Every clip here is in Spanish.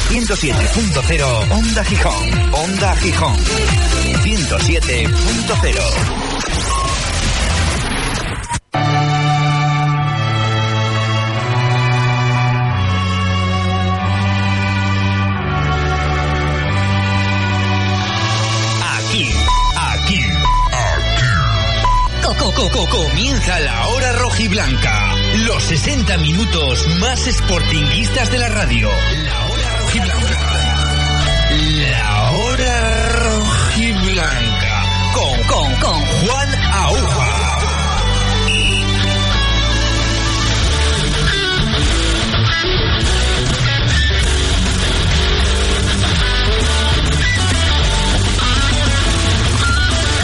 107.0 Onda Gijón. Onda Gijón. 107.0 Aquí, aquí, aquí. Coco, comienza la hora rojiblanca. Los 60 minutos más sportinguistas de la radio. Rojiblanca. La hora rojiblanca. Con, con, con Juan Aúja.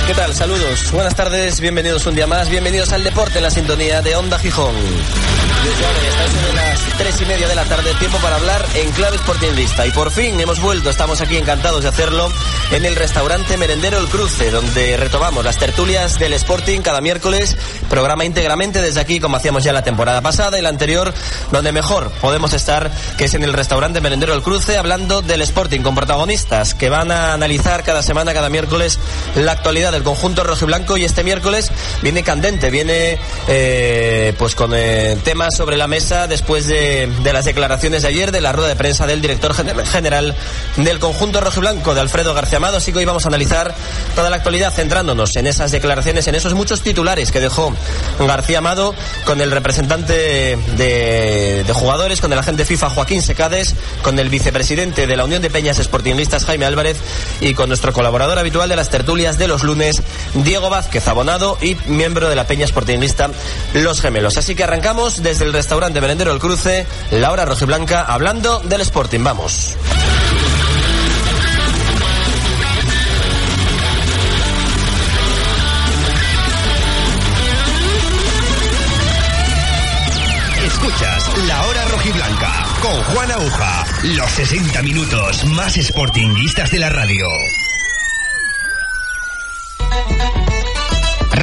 ¿Qué tal? Saludos, buenas tardes, bienvenidos un día más, bienvenidos al deporte en la sintonía de Onda Gijón. Está de las tres y media de la tarde, tiempo para hablar en clave sportingista. Y por fin hemos vuelto, estamos aquí encantados de hacerlo en el restaurante Merendero El Cruce, donde retomamos las tertulias del Sporting cada miércoles, programa íntegramente desde aquí, como hacíamos ya la temporada pasada y la anterior, donde mejor podemos estar, que es en el restaurante Merendero El Cruce, hablando del Sporting con protagonistas que van a analizar cada semana, cada miércoles, la actualidad del conjunto rojiblanco. Y este miércoles viene candente, viene eh, pues con eh, temas sobre la mesa después de, de, las declaraciones de ayer de la rueda de prensa del director general del conjunto rojiblanco de Alfredo García Amado, así que hoy vamos a analizar toda la actualidad centrándonos en esas declaraciones, en esos muchos titulares que dejó García Amado con el representante de, jugadores, con el agente FIFA Joaquín Secades, con el vicepresidente de la Unión de Peñas Sportingistas Jaime Álvarez y con nuestro colaborador habitual de las tertulias de los lunes Diego Vázquez Abonado y miembro de la Peña Sportingista Los Gemelos. Así que arrancamos desde el restaurante Merendero El Cruce, la hora rojiblanca, hablando del Sporting. Vamos. Rojiblanca con Juan Aguja. Los 60 minutos más sportinguistas de la radio.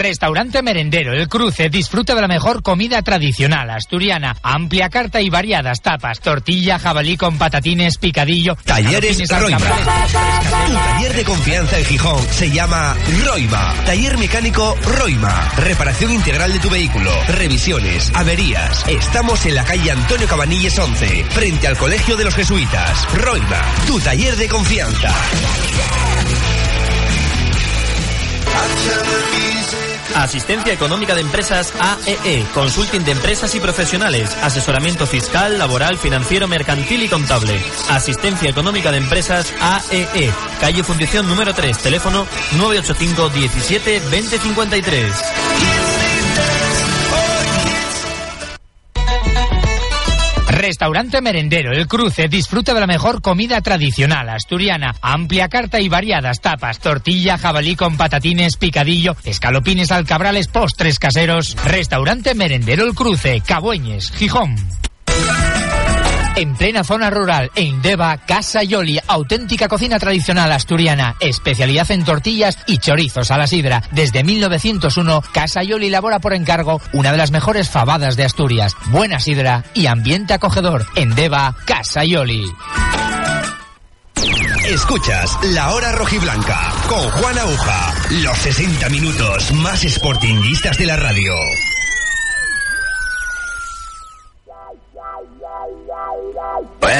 Restaurante Merendero El Cruce disfruta de la mejor comida tradicional asturiana. Amplia carta y variadas tapas, tortilla, jabalí con patatines, picadillo. Talleres Roima. Tu taller de confianza en Gijón se llama Roima. Taller mecánico Roima. Reparación integral de tu vehículo. Revisiones, averías. Estamos en la calle Antonio Cabanilles 11, frente al Colegio de los Jesuitas. Roima. Tu taller de confianza. Asistencia Económica de Empresas AEE, Consulting de Empresas y Profesionales, Asesoramiento Fiscal, Laboral, Financiero, Mercantil y Contable. Asistencia Económica de Empresas AEE, Calle Fundición número 3, teléfono 985 17 2053. Restaurante Merendero El Cruce disfruta de la mejor comida tradicional asturiana. Amplia carta y variadas tapas, tortilla, jabalí con patatines, picadillo, escalopines, alcabrales, postres caseros. Restaurante Merendero El Cruce, Cabueñes, Gijón. En plena zona rural, en Deva, Casa Yoli, auténtica cocina tradicional asturiana, especialidad en tortillas y chorizos a la sidra. Desde 1901, Casa Yoli elabora por encargo una de las mejores fabadas de Asturias. Buena sidra y ambiente acogedor. En Deva, Casa Yoli. Escuchas La Hora Rojiblanca con Juan Aguja. Los 60 minutos más sportinguistas de la radio.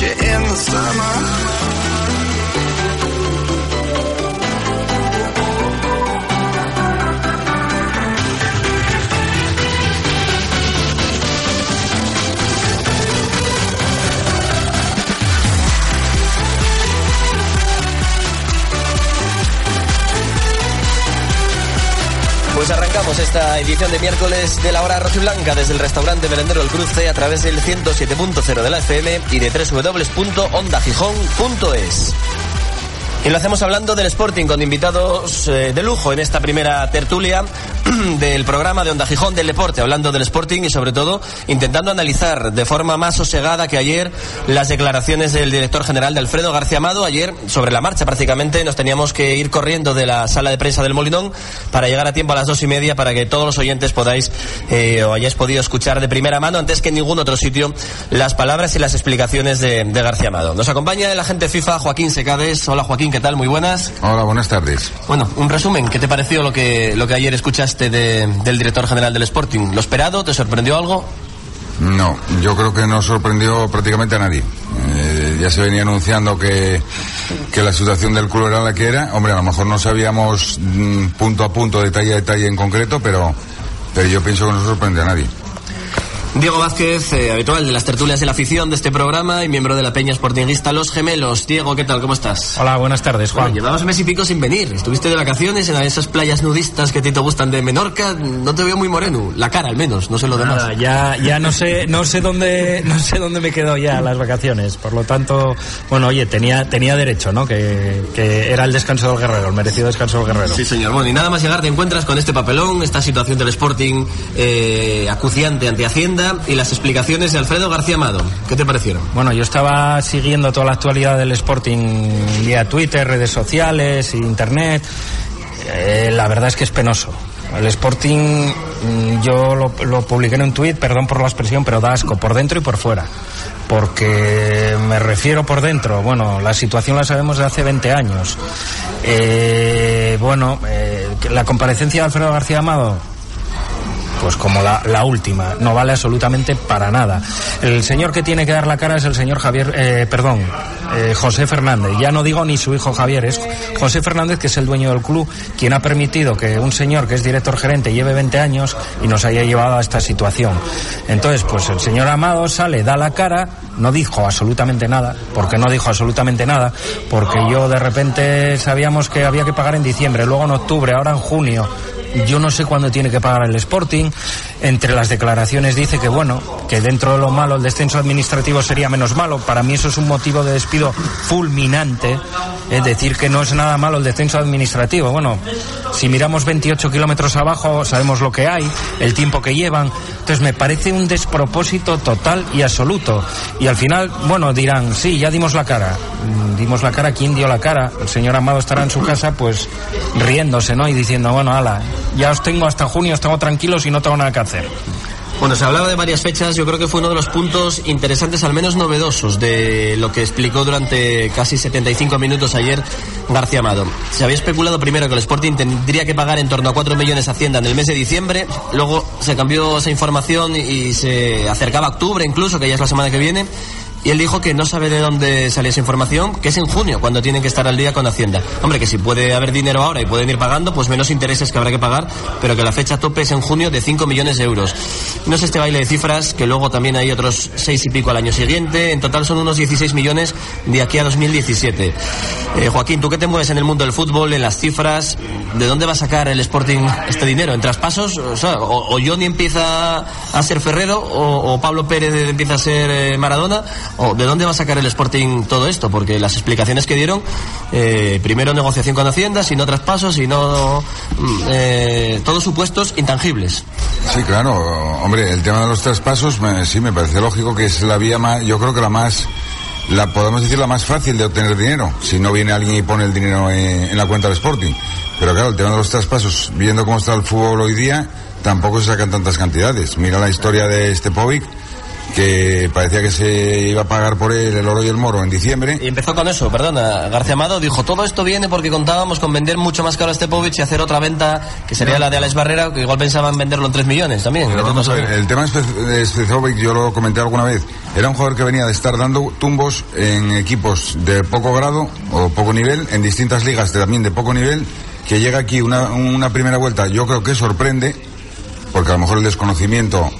you in the summer. Pues arrancamos esta edición de miércoles de la hora rojiblanca desde el restaurante Merendero El Cruce a través del 107.0 de la FM y de www.ondagijón.es. Y lo hacemos hablando del Sporting con invitados eh, de lujo en esta primera tertulia del programa de Onda Gijón del Deporte, hablando del Sporting y sobre todo intentando analizar de forma más sosegada que ayer las declaraciones del director general de Alfredo García Amado. Ayer, sobre la marcha prácticamente, nos teníamos que ir corriendo de la sala de prensa del Molinón para llegar a tiempo a las dos y media para que todos los oyentes podáis eh, o hayáis podido escuchar de primera mano, antes que en ningún otro sitio, las palabras y las explicaciones de, de García Amado. Nos acompaña el agente FIFA Joaquín Secades. Hola Joaquín, ¿qué tal? Muy buenas. Hola, buenas tardes. Bueno, un resumen, ¿qué te pareció lo que, lo que ayer escuchaste de, del director general del Sporting? ¿Lo esperado? ¿Te sorprendió algo? No, yo creo que no sorprendió prácticamente a nadie. Eh, ya se venía anunciando que, que la situación del club era la que era. Hombre, a lo mejor no sabíamos mm, punto a punto, detalle a detalle en concreto, pero, pero yo pienso que no sorprende a nadie. Diego Vázquez, eh, habitual de las tertulias de la afición de este programa y miembro de la Peña Sportinguista Los Gemelos. Diego, ¿qué tal? ¿Cómo estás? Hola, buenas tardes, Juan. Bueno, llevabas mes y pico sin venir. Estuviste de vacaciones en esas playas nudistas que a ti te gustan de Menorca. No te veo muy moreno. La cara, al menos. No sé lo demás. Ya, ya no sé, no sé dónde, no sé dónde me quedo ya las vacaciones. Por lo tanto, bueno, oye, tenía, tenía derecho, ¿no? Que, que era el descanso del guerrero, el merecido descanso del guerrero. Sí, señor. Bueno, y nada más llegar te encuentras con este papelón, esta situación del Sporting eh, acuciante ante Hacienda y las explicaciones de Alfredo García Amado. ¿Qué te parecieron? Bueno, yo estaba siguiendo toda la actualidad del Sporting vía Twitter, redes sociales, internet. Eh, la verdad es que es penoso. El Sporting, mm, yo lo, publiqué en un tuit, perdón por la expresión, pero da asco, por dentro y por fuera. Porque me refiero por dentro, bueno, la situación la sabemos de hace 20 años. Eh, bueno, eh, la comparecencia de Alfredo García Amado, pues como la, la, última, no vale absolutamente para nada. El señor que tiene que dar la cara es el señor Javier, eh, perdón, eh, José Fernández. Ya no digo ni su hijo Javier, es José Fernández, que es el dueño del club, quien ha permitido que un señor que es director gerente lleve 20 años y nos haya llevado a esta situación. Entonces, pues el señor Amado sale, da la cara, no dijo absolutamente nada, porque no dijo absolutamente nada, porque yo de repente sabíamos que había que pagar en diciembre, luego en octubre, ahora en junio. Yo no sé cuándo tiene que pagar el Sporting. Entre las declaraciones dice que bueno, que dentro de lo malo el descenso administrativo sería menos malo. Para mí eso es un motivo de despido fulminante. Es decir, que no es nada malo el descenso administrativo. Bueno, si miramos 28 kilómetros abajo sabemos lo que hay, el tiempo que llevan. Entonces me parece un despropósito total y absoluto. Y al final, bueno, dirán, sí, ya dimos la cara. Dimos la cara, ¿quién dio la cara? El señor Amado estará en su casa pues riéndose, ¿no? Y diciendo, bueno, ala, ya os tengo hasta junio, os tengo tranquilos y no tengo nada que hacer. Bueno, se hablaba de varias fechas, yo creo que fue uno de los puntos interesantes, al menos novedosos, de lo que explicó durante casi 75 minutos ayer García Amado. Se había especulado primero que el Sporting tendría que pagar en torno a 4 millones a Hacienda en el mes de diciembre, luego se cambió esa información y se acercaba a octubre incluso, que ya es la semana que viene, y él dijo que no sabe de dónde salía esa información, que es en junio, cuando tienen que estar al día con Hacienda. Hombre, que si puede haber dinero ahora y pueden ir pagando, pues menos intereses que habrá que pagar, pero que la fecha tope es en junio de 5 millones de euros. No es este baile de cifras, que luego también hay otros 6 y pico al año siguiente, en total son unos 16 millones de aquí a 2017. Eh, Joaquín, tú que te mueves en el mundo del fútbol, en las cifras, ¿de dónde va a sacar el Sporting este dinero? ¿En traspasos? O, sea, Johnny empieza a ser Ferrero, o, o Pablo Pérez empieza a ser eh, Maradona, o de dónde va a sacar el Sporting todo esto, porque las explicaciones que dieron, eh, primero negociación con Hacienda, si no traspasos, y no todos supuestos intangibles. Sí, claro, hombre, el tema de los traspasos, me, sí, me parece lógico que es la vía más, yo creo que la más, la podemos decir la más fácil de obtener dinero, si no viene alguien y pone el dinero en, en la cuenta del Sporting. Pero claro, el tema de los traspasos, viendo cómo está el fútbol hoy día, tampoco se sacan tantas cantidades. Mira la historia de Stepovic, que parecía que se iba a pagar por él el oro y el moro en diciembre. Y empezó con eso, perdona. García Amado dijo, todo esto viene porque contábamos con vender mucho más caro a Stepovic y hacer otra venta, que sería no. la de Alex Barrera, que igual pensaban venderlo en 3 millones también. Pero vamos a ver, el tema de Stepovic, yo lo comenté alguna vez, era un jugador que venía de estar dando tumbos en equipos de poco grado o poco nivel, en distintas ligas también de poco nivel, que llega aquí una, una primera vuelta, yo creo que sorprende, porque a lo mejor el desconocimiento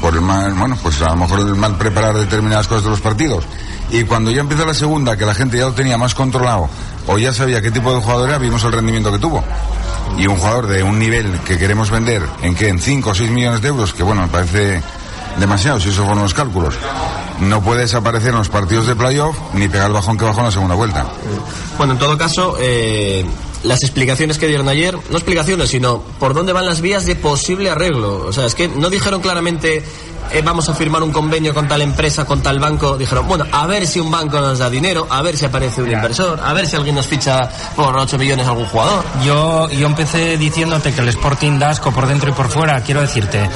por el mal, bueno, pues a lo mejor el mal preparar determinadas cosas de los partidos. Y cuando ya empieza la segunda, que la gente ya lo tenía más controlado, o ya sabía qué tipo de jugador era, vimos el rendimiento que tuvo. y un jugador de un nivel que queremos vender en que en 5 o 6 millones de euros, que bueno, me parece demasiado si esos fueron los cálculos, no puede desaparecer en los partidos de playoff ni pegar el bajón que bajó en la segunda vuelta. Bueno, en todo caso, eh, las explicaciones que dieron ayer, no explicaciones, sino por dónde van las vías de posible arreglo. O sea, es que no dijeron claramente eh, vamos a firmar un convenio con tal empresa, con tal banco. Dijeron, bueno, a ver si un banco nos da dinero, a ver si aparece un inversor, a ver si alguien nos ficha por 8 millones algún jugador. Yo, yo empecé diciéndote que el Sporting da asco por dentro y por fuera. Quiero decirte,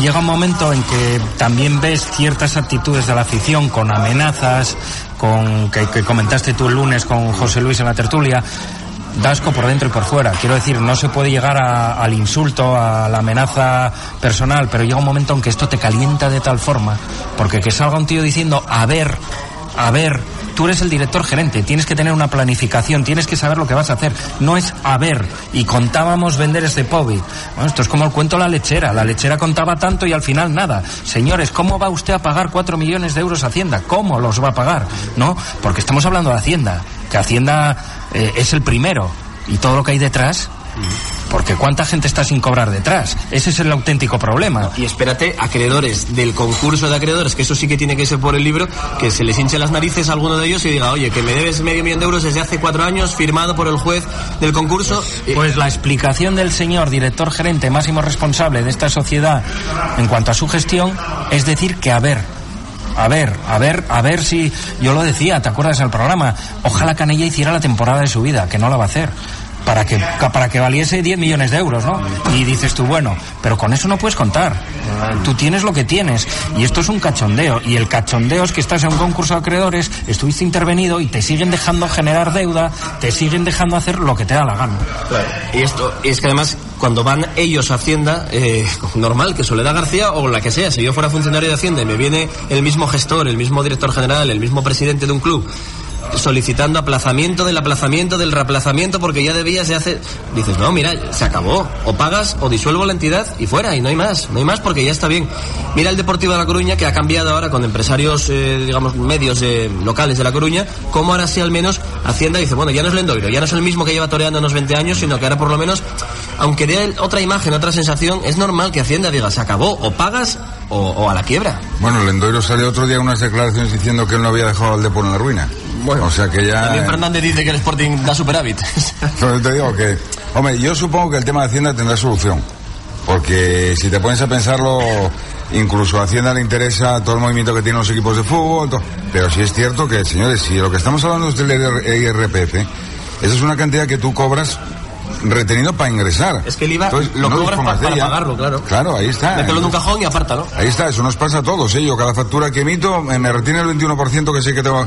llega un momento en que también ves ciertas actitudes de la afición con amenazas, con que, que comentaste tú el lunes con José Luis en la tertulia dasco por dentro y por fuera. Quiero decir, no se puede llegar a- al insulto, a la amenaza personal, pero llega un momento en que esto te calienta de tal forma, porque que salga un tío diciendo, a ver, a ver, tú eres el director gerente, tienes que tener una planificación, tienes que saber lo que vas a hacer, no es a ver, y contábamos vender este. Bueno, esto es como el cuento la lechera, la lechera contaba tanto y al final nada. Señores, ¿cómo va usted a pagar cuatro millones de euros a Hacienda? ¿Cómo los va a pagar? ¿No? Porque estamos hablando de Hacienda, que Hacienda eh, es el primero, y todo lo que hay detrás, porque cuánta gente está sin cobrar detrás, ese es el auténtico problema. Y espérate, acreedores del concurso de acreedores, que eso sí que tiene que ser por el libro, que se les hinche las narices a alguno de ellos y diga, oye, que me debes medio millón de euros desde hace cuatro años, firmado por el juez del concurso. Eh, Pues la explicación del señor director gerente máximo responsable de esta sociedad en cuanto a su gestión es decir que a ver, a ver, a ver, a ver si yo lo decía, ¿te acuerdas del programa? Ojalá Canella hiciera la temporada de su vida, que no la va a hacer. Para que, para que valiese 10 millones de euros, ¿no? Y dices tú, bueno, pero con eso no puedes contar. Tú tienes lo que tienes. Y esto es un cachondeo. Y el cachondeo es que estás en un concurso de acreedores, estuviste intervenido y te siguen dejando generar deuda, te siguen dejando hacer lo que te da la gana. Y esto, y es que además, cuando van ellos a Hacienda, eh, normal, que Soledad García o la que sea, si yo fuera funcionario de Hacienda y me viene el mismo gestor, el mismo director general, el mismo presidente de un club, solicitando aplazamiento del aplazamiento del reaplazamiento porque ya debías de hacer dices no mira se acabó. O pagas o disuelvo la entidad y fuera y no hay más no hay más porque ya está bien mira el Deportivo de La Coruña que ha cambiado ahora con empresarios eh, digamos medios eh, locales de La Coruña como ahora sí al menos Hacienda dice bueno ya no es Lendoiro ya no es el mismo que lleva toreando unos 20 años sino que ahora por lo menos aunque dé otra imagen otra sensación es normal que Hacienda diga se acabó o pagas o, o a la quiebra Bueno, Lendoiro salió otro día unas declaraciones diciendo que él no había dejado al Depor en la ruina. Bueno, o sea que ya... también Fernández dice que el Sporting da superávit Pero te digo que, hombre, yo supongo que el tema de Hacienda tendrá solución. Porque si te pones a pensarlo, incluso a Hacienda le interesa todo el movimiento que tienen los equipos de fútbol. to- Pero sí es cierto que, señores, si lo que estamos hablando es del IRPF, esa es una cantidad que tú cobras retenido para ingresar. Es que el IVA Entonces, lo no cobras para ella. pagarlo, claro. Claro, ahí está. mételo en un cajón y apártalo Ahí está, eso nos pasa a todos, ¿eh? Yo cada factura que emito eh, me retiene el 21% que sé que tengo.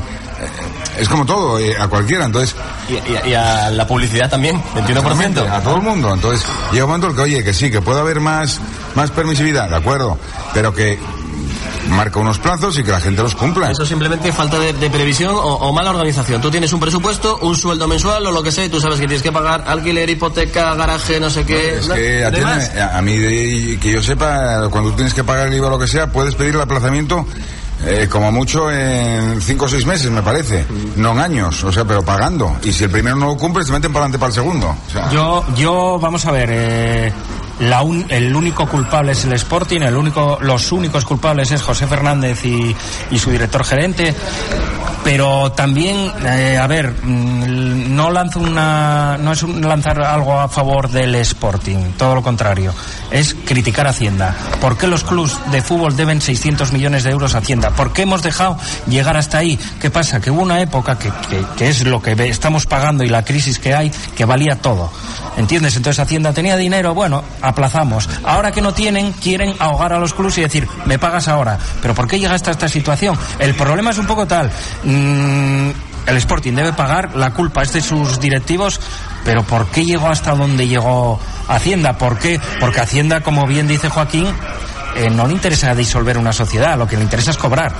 Es como todo, eh, a cualquiera. Entonces, y, y- y a la publicidad también 21% a todo el mundo. Entonces, llega un momento en que, oye, que sí, que puede haber más, más permisividad, de acuerdo, pero que marca unos plazos y que la gente los cumpla. Eso simplemente falta de, de previsión o, o mala organización. Tú tienes un presupuesto, un sueldo mensual o lo que sea, y tú sabes que tienes que pagar alquiler, hipoteca, garaje, no sé qué. Es que no hay más. atiéndeme, a, a mí, de- que yo sepa, cuando tú tienes que pagar el IVA o lo que sea, puedes pedir el aplazamiento eh, como mucho en cinco o seis meses, me parece. No en años, o sea, pero pagando. Y si el primero no lo cumples, te meten para adelante para el segundo. Yo, yo, vamos a ver, eh, la un- el único culpable es el Sporting, el único, los únicos culpables es José Fernández y, y su director gerente. Pero también, eh, a ver, mm, no lanzo una, no es un lanzar algo a favor del Sporting, todo lo contrario, es criticar Hacienda. ¿Por qué los clubes de fútbol deben 600 millones de euros a Hacienda? ¿Por qué hemos dejado llegar hasta ahí? ¿Qué pasa? Que hubo una época que, que, que es lo que estamos pagando y la crisis que hay, que valía todo. ¿Entiendes? Entonces Hacienda tenía dinero, bueno, aplazamos. Ahora que no tienen, quieren ahogar a los clubes y decir, me pagas ahora. ¿Pero por qué llega hasta esta situación? El problema es un poco tal. Mm, el Sporting debe pagar, la culpa es de sus directivos, pero ¿por qué llegó hasta donde llegó Hacienda? ¿Por qué? Porque Hacienda, como bien dice Joaquín, eh, no le interesa disolver una sociedad, lo que le interesa es cobrar.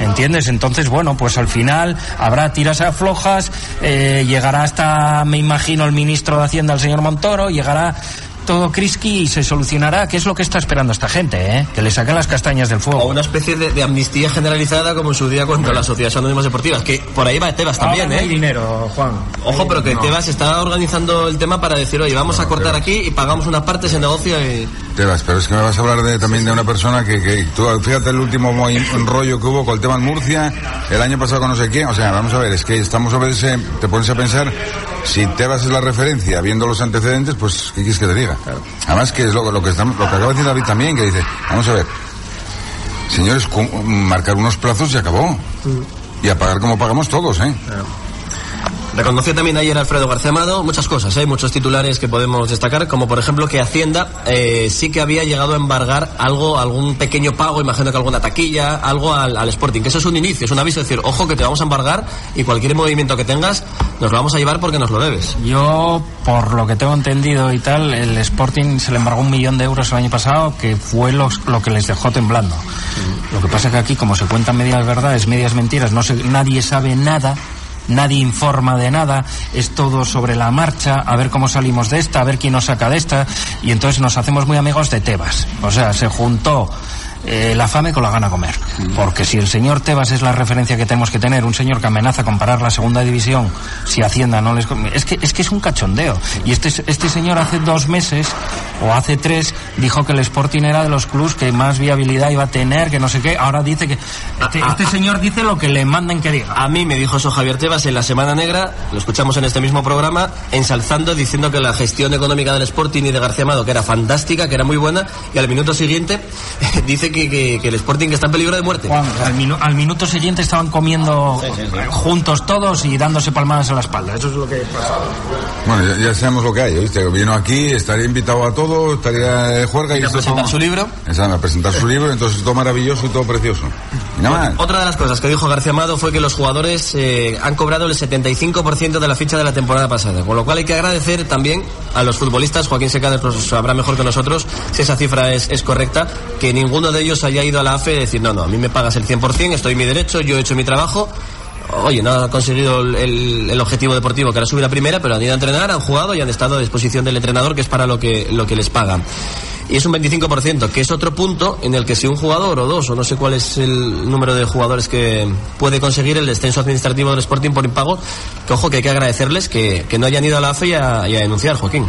¿Entiendes? Entonces, bueno, pues al final habrá tiras aflojas, eh, llegará hasta, me imagino, el ministro de Hacienda, el señor Montoro, llegará. Todo crisqui y se solucionará. ¿Qué es lo que está esperando esta gente, eh? Que le saquen las castañas del fuego. O una especie de, de amnistía generalizada como en su día contra las sociedades anónimas deportivas, que por ahí va Tebas también, Ahora no hay ¿eh? dinero, Juan. Ojo, pero que Tebas está organizando el tema para decir, oye, vamos a cortar aquí y pagamos una parte ese negocio y... Tebas, pero es que me vas a hablar de, también de una persona que, que tú, fíjate el último mo- rollo que hubo con el tema en Murcia, el año pasado con no sé quién, o sea, vamos a ver, es que estamos a veces, te pones a pensar, si Tebas es la referencia, viendo los antecedentes, pues, ¿qué quieres que te diga? Además que es lo, lo que estamos, lo que acaba de decir David también, que dice, vamos a ver, señores, marcar unos plazos y acabó. Y a pagar como pagamos todos, ¿eh? Reconoció también ayer Alfredo García Amado muchas cosas, hay muchos titulares que podemos destacar, como por ejemplo que Hacienda eh, sí que había llegado a embargar algo, algún pequeño pago, imagino que alguna taquilla, algo al, al Sporting, que eso es un inicio, es un aviso, es decir, ojo que te vamos a embargar y cualquier movimiento que tengas nos lo vamos a llevar porque nos lo debes. Yo, por lo que tengo entendido y tal, el Sporting se le embargó un millón de euros el año pasado, que fue los- lo que les dejó temblando. Lo que pasa que aquí, como se cuentan medias verdades, medias mentiras, no se, nadie sabe nada. Nadie informa de nada, es todo sobre la marcha, a ver cómo salimos de esta, a ver quién nos saca de esta, y entonces nos hacemos muy amigos de Tebas. O sea, se juntó eh, la fame con la gana comer. Porque si el señor Tebas es la referencia que tenemos que tener, un señor que amenaza con parar la segunda división, si Hacienda no les... Es que es, que es un cachondeo. Y este, este señor hace dos meses, o hace tres, dijo que el Sporting era de los clubs que más viabilidad iba a tener, que no sé qué. Ahora dice que... Este, este señor dice lo que le mandan que diga. A mí me dijo eso Javier Tebas en la Semana Negra, lo escuchamos en este mismo programa, ensalzando, diciendo que la gestión económica del Sporting y de García Amado, que era fantástica, que era muy buena, y al minuto siguiente dice que, que- que el Sporting está en peligro de muerte. Juan, al, minu- al minuto siguiente estaban comiendo juntos todos y dándose palmadas en la espalda. Eso es lo que pasa. Bueno, ya, ya sabemos lo que hay, ¿viste? Vino aquí, estaría invitado a todo, estaría de juerga y a presentar todo- su libro. Exacto, a presentar su libro, entonces todo maravilloso y todo precioso. Y nada más. Otra de las cosas que dijo García Amado fue que los jugadores eh, han cobrado el 75% de la ficha de la temporada pasada, con lo cual hay que agradecer también a los futbolistas, Joaquín Secades pues, sabrá mejor que nosotros si esa cifra es, es correcta, que ninguno de ellos haya ido a la AFE y decir, no, no, a mí me pagas el 100%, estoy en mi derecho, yo he hecho mi trabajo. Oye, no ha conseguido el, el- objetivo deportivo que era subir a primera, pero han ido a entrenar, han jugado y han estado a disposición del entrenador, que es para lo que, lo que les pagan y es un 25%, que es otro punto en el que si un jugador o dos, o no sé cuál es el número de jugadores que puede conseguir el descenso administrativo del Sporting por impago, que ojo que hay que agradecerles que, que no hayan ido a la AFE a, y a denunciar, Joaquín.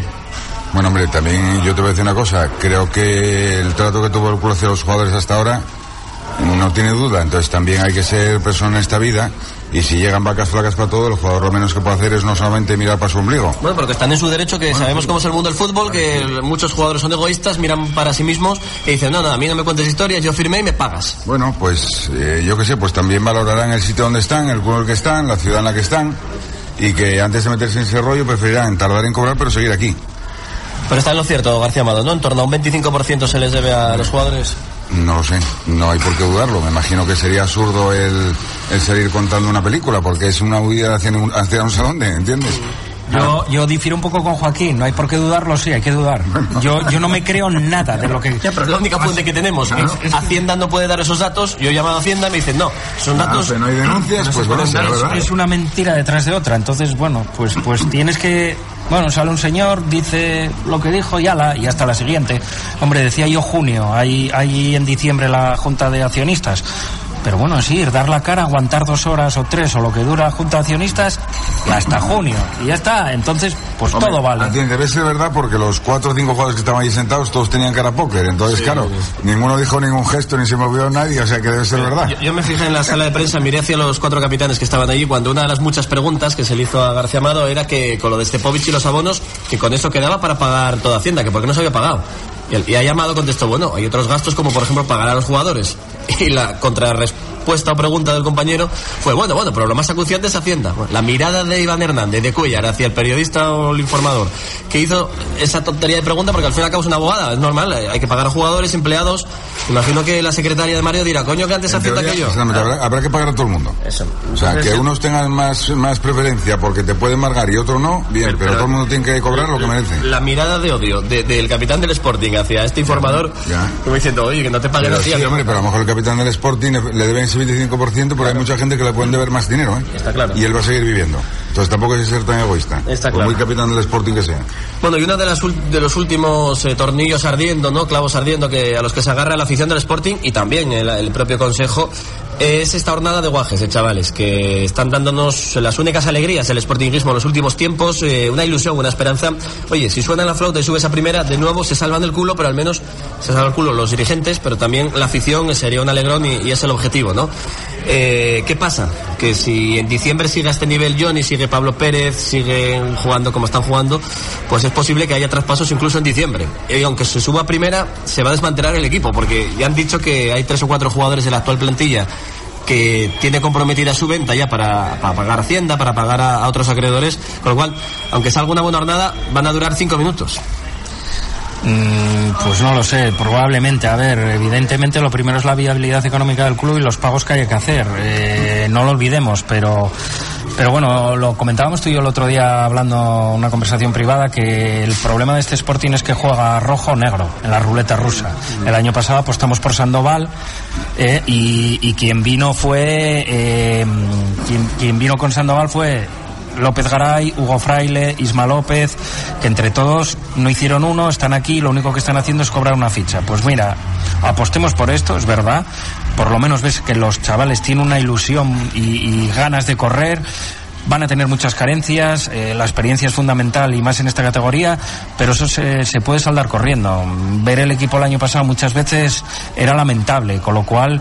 Bueno, hombre, también yo te voy a decir una cosa. Creo que el trato que tuvo el club hacia los jugadores hasta ahora no tiene duda. Entonces también hay que ser persona en esta vida. Y si llegan vacas flacas para todo, el jugador lo menos que puede hacer es no solamente mirar para su ombligo. Bueno, porque están en su derecho, que sabemos cómo es el mundo del fútbol, que muchos jugadores son egoístas, miran para sí mismos y dicen, no, no, a mí no me cuentes historias, yo firmé y me pagas. Bueno, pues eh, yo qué sé, pues también valorarán el sitio donde están, el club en el que están, la ciudad en la que están. Y que antes de meterse en ese rollo preferirán tardar en cobrar, pero seguir aquí. Pero está en lo cierto, García Amado, ¿no? En torno a un 25% se les debe a los jugadores. No lo sé, no hay por qué dudarlo. Me imagino que sería absurdo el, el seguir contando una película, porque es una huida hacia un, hacia un salón, de- ¿entiendes? Yo, yo difiero un poco con Joaquín, no hay por qué dudarlo, sí, hay que dudar. Yo, yo no me creo nada de lo que... Ya, pero es la única fuente que tenemos. Hacienda no puede dar esos datos. Yo he llamado a Hacienda y me dicen, no, son Ah, datos. pero no hay denuncias, pues bueno, verdad. Es una mentira detrás de otra, entonces, bueno, pues, pues tienes que... Bueno, sale un señor, dice lo que dijo y ala, y hasta la siguiente. Hombre, decía yo junio, hay, hay en diciembre la junta de accionistas. Pero bueno, es ir, dar la cara, aguantar dos horas o tres o lo que dura junta accionistas hasta junio. Y ya está, entonces, pues Hombre, todo vale. atiende, debe ser verdad porque los cuatro o cinco jugadores que estaban ahí sentados todos tenían cara póker. Entonces, claro, ninguno dijo ningún gesto ni se movió nadie, o sea que debe ser verdad. Yo, yo me fijé en la sala de prensa, miré hacia los cuatro capitanes que estaban allí cuando una de las muchas preguntas que se le hizo a García Amado era que con lo de Stepovich y los abonos, que con eso quedaba para pagar toda Hacienda, que porque no se había pagado. Y, el, y a llamado contestó, bueno, hay otros gastos como por ejemplo pagar a los jugadores. Y la contrarrespuesta o pregunta del compañero fue, bueno, bueno, pero lo más acuciante es Hacienda. Bueno, la mirada de Iván Hernández, de Cuellar, hacia el periodista o el informador, que hizo esa tontería de pregunta porque al fin y al cabo es una abogada, es normal, hay que pagar a jugadores, empleados. Imagino que la secretaria de Mario dirá, coño, que antes En Hacienda que yo. habrá, habrá que pagar a todo el mundo. Eso. O sea, que unos tengan más, más preferencia porque te pueden margar y otros no, bien, pero, todo el mundo tiene que cobrar lo que merece. La mirada de odio de- del capitán del Sporting hacia este informador, Ya. como diciendo, oye, que no te paguen Pero así. sí, amigo". hombre, pero a lo mejor el capitán del Sporting le deben ese 25%, pero hay mucha gente que le pueden deber más dinero, ¿eh? Está claro. Y él va a seguir viviendo. Entonces tampoco hay que ser tan egoísta. Está Por claro. muy capitán del Sporting que sea. Bueno, y uno de, las de los últimos eh, tornillos ardiendo, ¿no? Clavos ardiendo que, a los que se agarra la afición del Sporting y también el, el propio Consejo es esta jornada de guajes, eh, chavales, que están dándonos las únicas alegrías del Sportingismo en los últimos tiempos, eh, una ilusión, una esperanza. Oye, si suena la flauta y sube esa primera, de nuevo se salvan del culo, pero al menos se salvan el culo los dirigentes, pero también la afición eh, sería un alegrón y, y es el objetivo, ¿no? Eh, ¿Qué pasa? Que si en diciembre sigue a este nivel Johnny, sigue Pablo Pérez, siguen jugando como están jugando, pues es posible que haya traspasos incluso en diciembre. Y aunque se suba a primera, se va a desmantelar el equipo, porque ya han dicho que hay tres o cuatro jugadores de la actual plantilla que tiene comprometida su venta ya para, para pagar Hacienda, para pagar a, otros acreedores, con lo cual, aunque salga una buena jornada, van a durar cinco minutos. Mm, Pues no lo sé, probablemente. A ver, evidentemente lo primero es la viabilidad económica del club y los pagos que hay que hacer. Eh, no lo olvidemos, pero, pero bueno, lo comentábamos tú y yo el otro día hablando una conversación privada que el problema de este Sporting es que juega rojo o negro en la ruleta rusa. El año pasado apostamos por Sandoval eh, y, y quien vino fue eh, quien, quien vino con Sandoval fue López Garay, Hugo Fraile, Isma López, que entre todos no hicieron uno, están aquí, lo único que están haciendo es cobrar una ficha. Pues mira, apostemos por esto, es verdad. Por lo menos ves que los chavales tienen una ilusión y, y ganas de correr. Van a tener muchas carencias, eh, la experiencia es fundamental y más en esta categoría, pero eso se, se puede saldar corriendo. Ver el equipo el año pasado muchas veces era lamentable, con lo cual,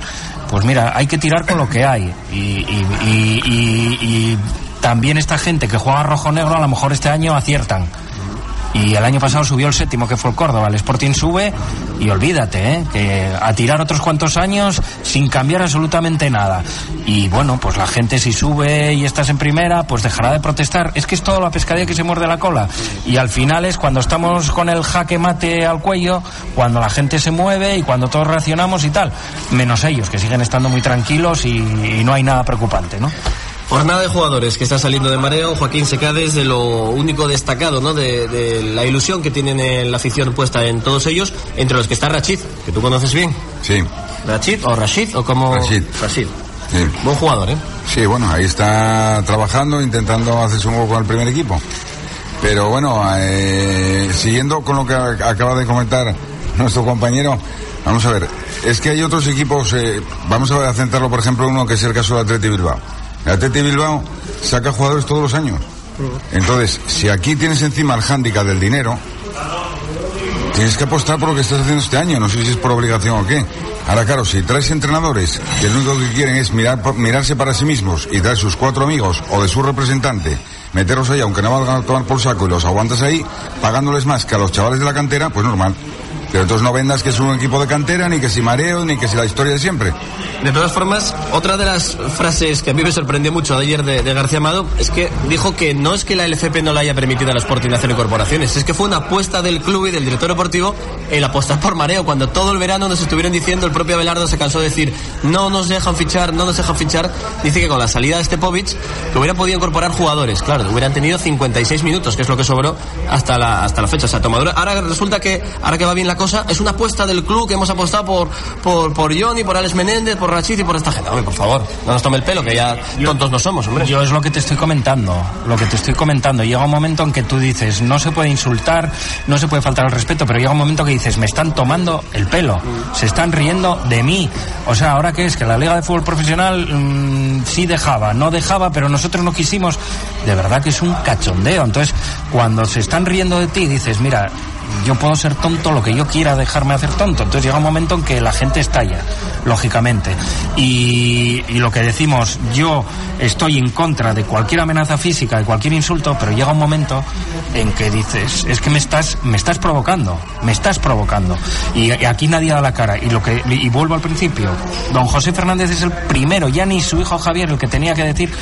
pues mira, hay que tirar con lo que hay. Y, y- y- y- también esta gente que juega rojo-negro a lo mejor este año aciertan. Y el año pasado subió el séptimo, que fue el Córdoba. El Sporting sube y olvídate, ¿eh? que a tirar otros cuantos años sin cambiar absolutamente nada. Y bueno, pues la gente si sube y estás en primera, pues dejará de protestar. Es que es toda la pescadilla que se muerde la cola. Y al final es cuando estamos con el jaque mate al cuello, cuando la gente se mueve y cuando todos reaccionamos y tal. Menos ellos, que siguen estando muy tranquilos y, y no hay nada preocupante, ¿no? Jornada de jugadores que está saliendo de mareo. Joaquín Secades de lo único destacado, ¿no? De, de la ilusión que tienen en la afición puesta en todos ellos, entre los que está Rachid, que tú conoces bien. Sí, Rachid o Rashid o como. Rashid. Rashid. sí. Buen jugador, ¿eh? Sí, bueno, ahí está trabajando, intentando hacerse un hueco con el primer equipo. Pero bueno, eh, siguiendo con lo que acaba de comentar nuestro compañero, vamos a ver, es que hay otros equipos, eh, vamos a centrarlo por ejemplo uno que es el caso del Atleti Bilbao. Atleti Bilbao saca jugadores todos los años. Entonces, si aquí tienes encima el hándicap del dinero, tienes que apostar por lo que estás haciendo este año, no sé si es por obligación o qué. Ahora, claro, si traes entrenadores que lo único que quieren es mirar, mirarse para sí mismos y traer sus cuatro amigos o de su representante, meterlos ahí, aunque no valgan a tomar por saco y los aguantas ahí, pagándoles más que a los chavales de la cantera, pues normal. Pero entonces no vendas que es un equipo de cantera, ni que si mareo, ni que si la historia de siempre. De todas formas, otra de las frases que a mí me sorprendió mucho ayer de, de García Amado es que dijo que no es que la LFP no le haya permitido al Sporting hacer incorporaciones, es que fue una apuesta del club y del director deportivo el apostar por mareo, cuando todo el verano nos estuvieron diciendo, el propio Abelardo se cansó de decir, no nos dejan fichar, no nos dejan fichar, dice que con la salida de Stepovic, que hubieran podido incorporar jugadores, claro, hubieran tenido 56 minutos, que es lo que sobró hasta la, hasta la fecha, o sea, tomadura. Ahora resulta que, ahora que va bien la cosa, es una apuesta del club que hemos apostado por, por, por Johnny, por Alex Menéndez, por Rachid y por esta gente. Hombre, por favor, no nos tome el pelo, que ya tontos no somos, hombre. Yo es lo que te estoy comentando, lo que te estoy comentando. Llega un momento en que tú dices, no se puede insultar, no se puede faltar al respeto, pero llega un momento que dices, me están tomando el pelo, se están riendo de mí. O sea, ahora que es que la Liga de Fútbol Profesional mm, sí dejaba, no dejaba, pero nosotros no quisimos. De verdad que es un cachondeo. Entonces, cuando se están riendo de ti, dices, mira, yo puedo ser tonto lo que yo quiera dejarme hacer tonto. Entonces llega un momento en que la gente estalla, lógicamente. Y, lo que decimos, yo estoy en contra de cualquier amenaza física, de cualquier insulto, pero llega un momento en que dices, es que me estás, me estás provocando, me estás provocando. Y, y aquí nadie da la cara. Y lo que, y vuelvo al principio, don José Fernández es el primero, ya ni su hijo Javier, el que tenía que decir,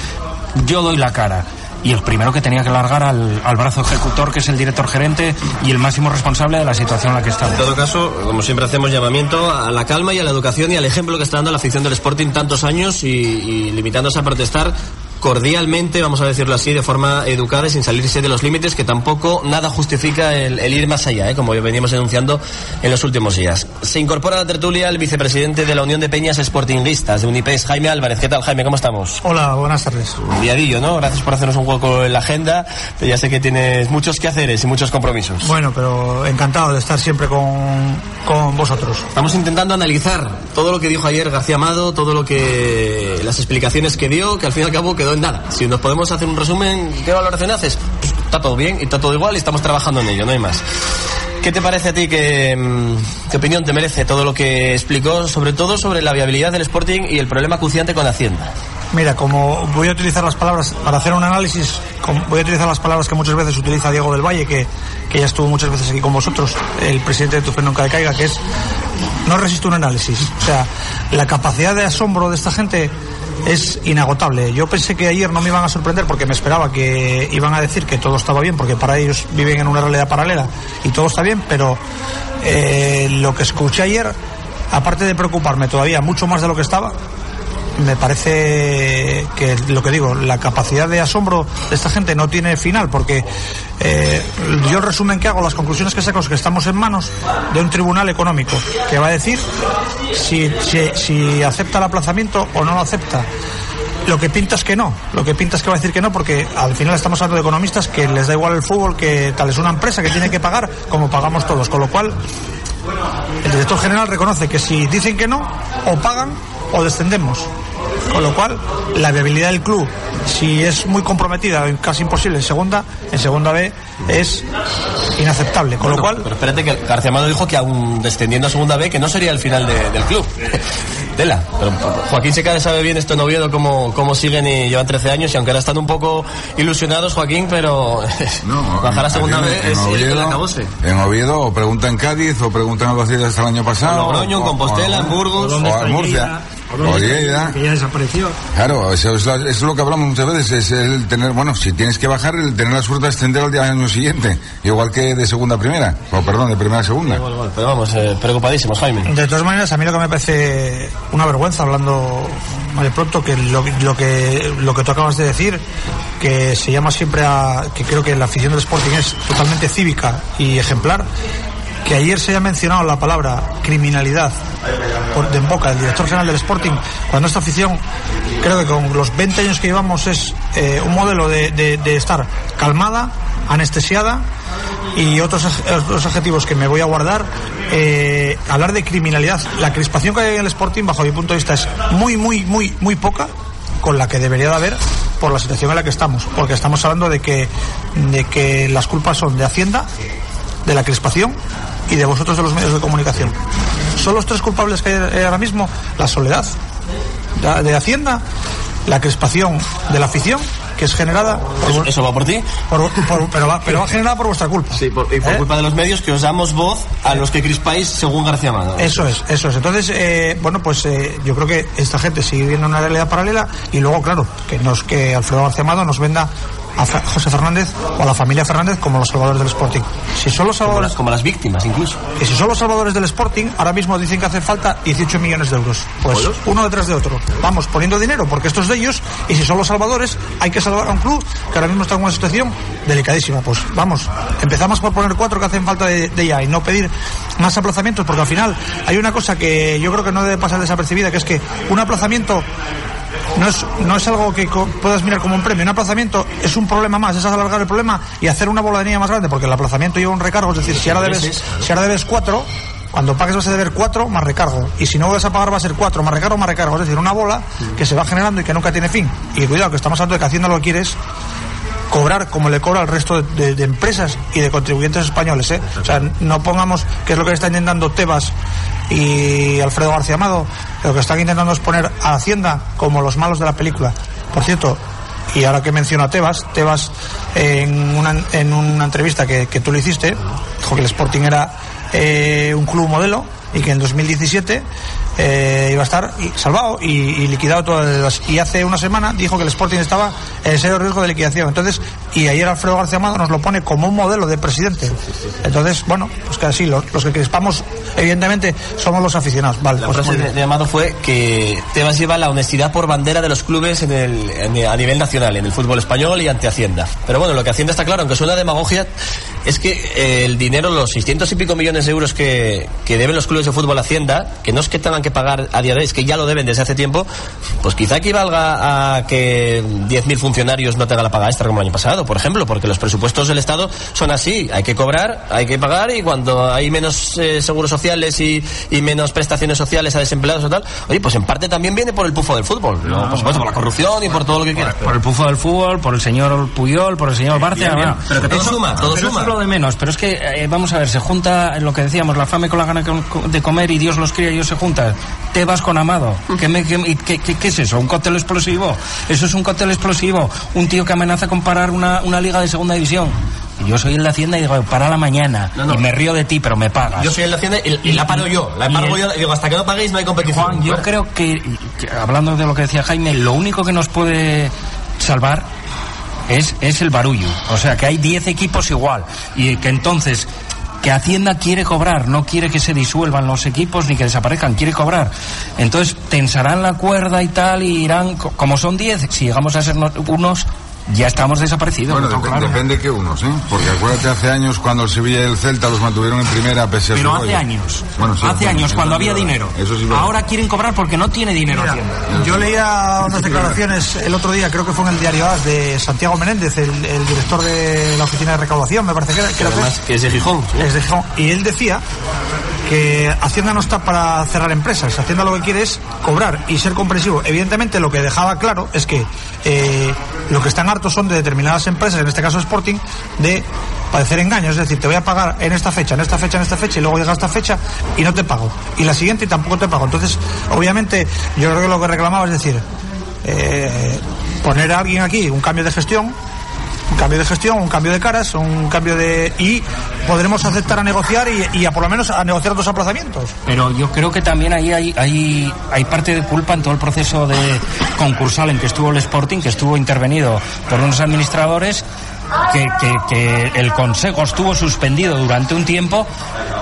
yo doy la cara y el primero que tenía que largar al, al brazo ejecutor, que es el director gerente y el máximo responsable de la situación en la que En estamos. todo caso, como siempre hacemos llamamiento a la calma y a la educación y al ejemplo que está dando la afición del Sporting tantos años y limitándose a protestar cordialmente, vamos a decirlo así, de forma educada y sin salirse de los límites, que tampoco nada justifica el, el ir más allá, ¿eh? como veníamos denunciando en los últimos días. Se incorpora a la tertulia el vicepresidente de la Unión de Peñas Sportingistas de Unipes, Jaime Álvarez. ¿Qué tal, Jaime? ¿Cómo estamos? Hola, buenas tardes. Diadillo, ¿no? Gracias por hacernos un hueco en la agenda. Ya sé que tienes muchos quehaceres y muchos compromisos. Bueno, pero encantado de estar siempre con, con vosotros. Estamos intentando analizar todo lo que dijo ayer García Amado, todo lo que. las explicaciones que dio, que al fin y al cabo quedó en nada. Si nos podemos hacer un resumen, ¿qué valoración haces? Pues, está todo bien y está todo igual y estamos trabajando en ello, no hay más. ¿Qué te parece a ti? ¿Qué, mm, ¿Qué opinión te merece todo lo que explicó, sobre todo sobre la viabilidad del Sporting y el problema acuciante con Hacienda? Mira, como voy a utilizar las palabras para hacer un análisis, voy a utilizar las palabras que muchas veces utiliza Diego del Valle, que, que ya estuvo muchas veces aquí con vosotros, el presidente de Tu Fe Nunca Caiga, que es no resisto un análisis. O sea, la capacidad de asombro de esta gente es inagotable. Yo pensé que ayer no me iban a sorprender porque me esperaba que iban a decir que todo estaba bien, porque para ellos viven en una realidad paralela y todo está bien, pero eh, lo que escuché ayer, aparte de preocuparme todavía mucho más de lo que estaba, me parece que lo que digo, la capacidad de asombro de esta gente no tiene final, porque eh, yo resumen que hago, las conclusiones que saco es que estamos en manos de un tribunal económico que va a decir si, si, si acepta el aplazamiento o no lo acepta. Lo que pinta es que no, lo que pinta es que va a decir que no, porque al final estamos hablando de economistas que les da igual el fútbol, que tal es una empresa que tiene que pagar como pagamos todos, con lo cual el director general reconoce que si dicen que no, o pagan o descendemos. Con lo cual, la viabilidad del club, si es muy comprometida, o casi imposible en segunda, en segunda B es inaceptable. Con lo cual, Pero espérate que García Amado dijo que aún descendiendo a segunda B, que no sería el final de- del club. Tela. Pero Joaquín Secade sabe bien esto en Oviedo, cómo, cómo siguen y llevan 13 años, y aunque ahora están un poco ilusionados, Joaquín, pero bajar a segunda B en es Oviedo, el acabose. En Oviedo, o pregunta en Cádiz, o pregunta en Albacete hasta el año pasado. En Logroño, en o- Compostela, o- en Burgos. O en Murcia. O Lleida. que ya desapareció. Claro, eso es, la- eso es lo que hablamos muchas veces, es el tener, bueno, si tienes que bajar, el tener la suerte de ascender al día- año siguiente, igual que de segunda a primera, o perdón, de primera a segunda. Igual, igual, Pero vamos, eh, preocupadísimos, Jaime. De todas maneras, a mí lo que me parece una vergüenza, hablando de pronto, que lo, lo que lo que tú acabas de decir, que se llama siempre a. que creo que la afición del Sporting es totalmente cívica y ejemplar, que ayer se haya mencionado la palabra criminalidad por, de en boca del director general del Sporting, cuando esta afición, creo que con los 20 años que llevamos, es eh, un modelo de, de- estar calmada, anestesiada y otros, otros adjetivos que me voy a guardar. eh, hablar de criminalidad, la crispación que hay en el Sporting, bajo mi punto de vista, es muy, muy, muy, muy poca con la que debería de haber por la situación en la que estamos, porque estamos hablando de que, de que las culpas son de Hacienda, de la crispación y de vosotros de los medios de comunicación. Son los tres culpables que hay ahora mismo la soledad de- Hacienda, la crispación de la afición, que es generada por, ¿Eso, eso va por ti? por- por- pero, va, pero va generada por vuestra culpa. Sí, por, y por ¿Eh? culpa de los medios que os damos voz a los que crispáis según García Amado. Eso es, eso es. Entonces, eh, bueno, pues eh, yo creo que esta gente sigue viviendo una realidad paralela y luego, claro, que nos que Alfredo García Amado nos venda a José Fernández o a la familia Fernández como los salvadores del Sporting. Si son los como, salvadores, las, como las víctimas, incluso. y si son los salvadores del Sporting, ahora mismo dicen que hace falta 18 millones de euros. Pues uno detrás de otro. Vamos poniendo dinero porque esto es de ellos y si son los salvadores, hay que salvar a un club que ahora mismo está en una situación delicadísima. Pues vamos, empezamos por poner cuatro que hacen falta de, de ya y no pedir más aplazamientos porque al final hay una cosa que yo creo que no debe pasar desapercibida, que es que un aplazamiento no es, no es algo que puedas mirar como un premio. Un aplazamiento es un problema más, es alargar el problema y hacer una bola de nieve más grande, porque el aplazamiento lleva un recargo. Es decir, si ahora debes, si ahora debes cuatro, cuando pagues vas a deber cuatro más recargo. Y si no vas a pagar va a ser cuatro más recargo más recargo. Es decir, una bola que se va generando y que nunca tiene fin. Y cuidado, que estamos hablando de que Hacienda lo que quiere es cobrar como le cobra al resto de, de- de empresas y de contribuyentes españoles. ¿eh? O sea, no pongamos que es lo que está intentando Tebas y Alfredo García Amado, lo que están intentando es poner a Hacienda como los malos de la película. Por cierto, y ahora que menciono a Tebas, Tebas en una, en una entrevista que, que tú le hiciste, dijo que el Sporting era eh, un club modelo y que en 2017 eh, iba a estar salvado y, y liquidado todas las... Y hace una semana dijo que el Sporting estaba en serio riesgo de liquidación. Entonces, y ayer Alfredo García Amado nos lo pone como un modelo de presidente. Entonces, bueno, pues que así, los, los que crispamos evidentemente somos los aficionados. Vale, La pues frase de Amado fue que Tebas lleva la honestidad por bandera de los clubes en el, en- a nivel nacional, en el fútbol español y ante Hacienda. Pero bueno, lo que Hacienda está claro, aunque suena demagogia, es que eh, el dinero, los 600 y pico millones de euros que, que deben los clubes de fútbol a Hacienda, que no es que tengan que pagar a día de hoy, es que ya lo deben desde hace tiempo, pues quizá equivalga a que 10.000 funcionarios no tengan la paga extra como el año pasado, por ejemplo, porque los presupuestos del Estado son así, hay que cobrar, hay que pagar y cuando hay menos eh, seguros sociales y, y menos prestaciones sociales a desempleados o tal, oye, pues en parte también viene por el pufo del fútbol, ¿no? por supuesto, por la corrupción y por todo lo que quieras. Por el pufo del fútbol, por el señor Puyol, por el señor Barcia. Bien, bien. bueno. Pero que todo suma, todo pero suma. Eso es lo de menos. Pero es que, eh, vamos a ver, se junta lo que decíamos, la fame con la gana de comer y Dios los cría y ellos se juntan. Tebas con Amado. ¿Qué, me- qué- y qué- qué- es eso? ¿Un cóctel explosivo? Eso es un cóctel explosivo. Un tío que amenaza con parar una, una liga de segunda división. Y yo soy el de Hacienda y digo, para la mañana. No, no. Y me río de ti, pero me pagas. Yo soy el de Hacienda y, y la paro yo, la Y embargo el- yo, digo, hasta que no paguéis no hay competición. Juan, yo creo que, que, hablando de lo que decía Jaime, lo único que nos puede salvar es, es el barullo. O sea, que hay 10 equipos igual. Y que entonces, que Hacienda quiere cobrar, no quiere que se disuelvan los equipos ni que desaparezcan, quiere cobrar. Entonces, tensarán la cuerda y tal, y irán, co- como son 10, si llegamos a ser no- unos, ya estamos desaparecidos. Bueno, dep- claro. depende que unos, ¿eh? Porque acuérdate hace años cuando el Sevilla y el Celta los mantuvieron en primera pese a Pero hace rollo. años, Bueno, sí, hace bueno, años, cuando había dinero. Eso sí. Ahora quieren cobrar porque no tiene dinero Mira, Hacienda. yo leía unas declaraciones el otro día, creo que fue en el diario AS, de Santiago Menéndez, el, el director de la oficina de recaudación, me parece que era. que es de Gijón. ¿sí? es de Gijón, y él decía que Hacienda no está para cerrar empresas, Hacienda lo que quiere es cobrar y ser comprensivo. Evidentemente lo que dejaba claro es que eh, lo que están son de determinadas empresas, en este caso Sporting, de padecer engaños, es decir, te voy a pagar en esta fecha, en esta fecha, en esta fecha, y luego llega esta fecha y no te pago. Y la siguiente y tampoco te pago. Entonces, obviamente, yo creo que lo que reclamaba es decir, eh, poner a alguien aquí un cambio de gestión, un cambio de gestión, un cambio de caras, un cambio de... y podremos aceptar a negociar y, y a por lo menos a negociar dos aplazamientos. Pero yo creo que también ahí hay, hay, hay parte de culpa en todo el proceso de concursal en que estuvo el Sporting, que estuvo intervenido por unos administradores, que, que, que el Consejo estuvo suspendido durante un tiempo,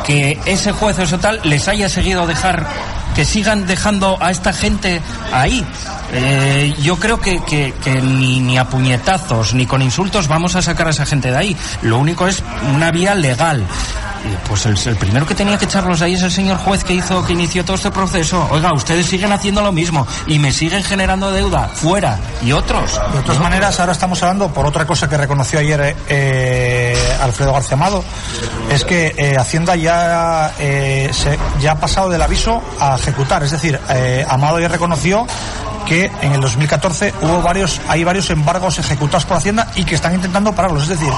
que ese juez o eso tal les haya seguido dejar que sigan dejando a esta gente ahí. Eh, yo creo que, que- que ni, ni a puñetazos ni con insultos vamos a sacar a esa gente de ahí. Lo único es una vía legal. Y, Pues el, el primero que tenía que echarlos de ahí es el señor juez que hizo, que inició todo este proceso. Oiga, ustedes siguen haciendo lo mismo y me siguen generando deuda fuera y otros. De todas maneras, ahora estamos hablando por otra cosa que reconoció ayer eh, Alfredo García Amado, es que eh, Hacienda ya, eh, se- ya ha pasado del aviso a ejecutar. Es decir, eh, Amado ya reconoció que en el 2014 hubo varios, hay varios embargos ejecutados por Hacienda y que están intentando pararlos. Es decir,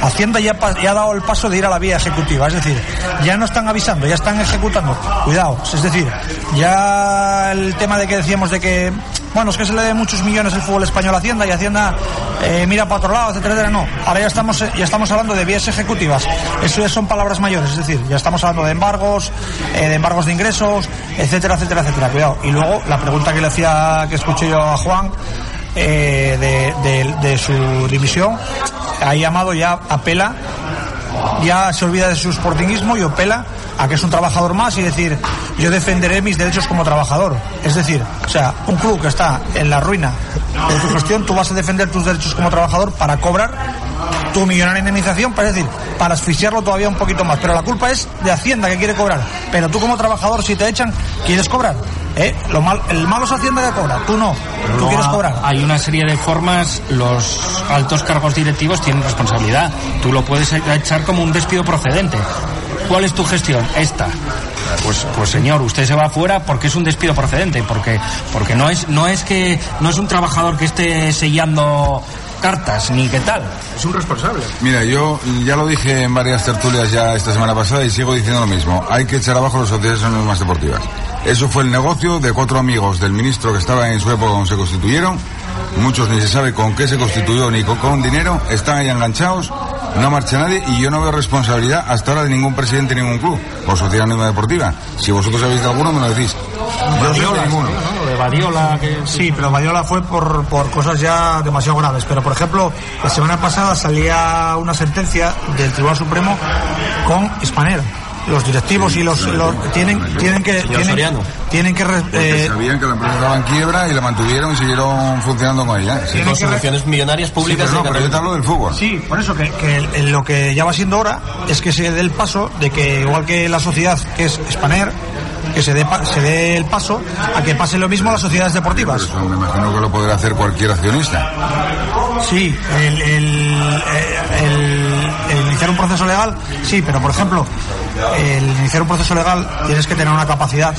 Hacienda ya, ya ha dado el paso de ir a la vía ejecutiva. Es decir, ya no están avisando, ya están ejecutando. Cuidado. Es decir, ya el tema de que decíamos de que, bueno, es que se le dé muchos millones el fútbol español a Hacienda y Hacienda eh, mira para otro lado, etcétera, etcétera. No, ahora ya estamos, ya estamos hablando de vías ejecutivas. Eso ya son palabras mayores. Es decir, ya estamos hablando de embargos, eh, de embargos de ingresos, etcétera, etcétera, etcétera. Cuidado. Y luego la pregunta que le hacía, que escuché yo a Juan, eh, de, su dimisión, ha llamado ya apela ya se olvida de su sportingismo y apela a que es un trabajador más y decir yo defenderé mis derechos como trabajador. Es decir, o sea, un club que está en la ruina de tu gestión, tú vas a defender tus derechos como trabajador para cobrar tu millonaria indemnización, para decir, para asfixiarlo todavía un poquito más. Pero la culpa es de Hacienda que quiere cobrar. Pero tú como trabajador, si te echan, quieres cobrar. ¿Eh? Lo mal, el malo es Hacienda que cobra, tú no, tú quieres cobrar. Hay una serie de formas, los altos cargos directivos tienen responsabilidad. Tú lo puedes echar como un despido procedente. ¿Cuál es tu gestión? Esta. Pues, pues señor, usted se va fuera porque es un despido procedente, porque, porque no es, no es que no es un trabajador que esté sellando cartas ni qué tal. Es un responsable. Mira, yo ya lo dije en varias tertulias ya esta semana pasada y sigo diciendo lo mismo. Hay que echar abajo las sociedades anónimas deportivas. Eso fue el negocio de cuatro amigos del ministro que estaba en su época cuando se constituyeron. Muchos ni se sabe con qué se constituyó ni con, con dinero. Están ahí enganchados. No marcha nadie y yo no veo responsabilidad hasta ahora de ningún presidente de ningún club o sociedad anónima deportiva. Si vosotros sabéis de alguno, me lo decís. Yo no de ninguno. de Badiola, que Sí, pero Badiola fue por, por cosas ya demasiado graves. Pero, por ejemplo, la semana pasada salía una sentencia del Tribunal Supremo con Hispanera. Los directivos y los, los- tienen tienen que tienen, tienen que eh, sabían que la empresa estaba en quiebra y la mantuvieron y siguieron funcionando con ella. Sí, Con soluciones millonarias Sí, públicas. pero no, pero yo te hablo del fútbol. Sí, por eso que, que lo que ya va siendo hora es que se dé el paso de que igual que la sociedad que es Spanair, que se dé, pa- se dé el paso a que pase lo mismo a las sociedades deportivas. eso me imagino que lo podrá hacer cualquier accionista. Sí, el, el- el- el iniciar un proceso legal, sí, pero por ejemplo, el iniciar un proceso legal tienes que tener una capacidad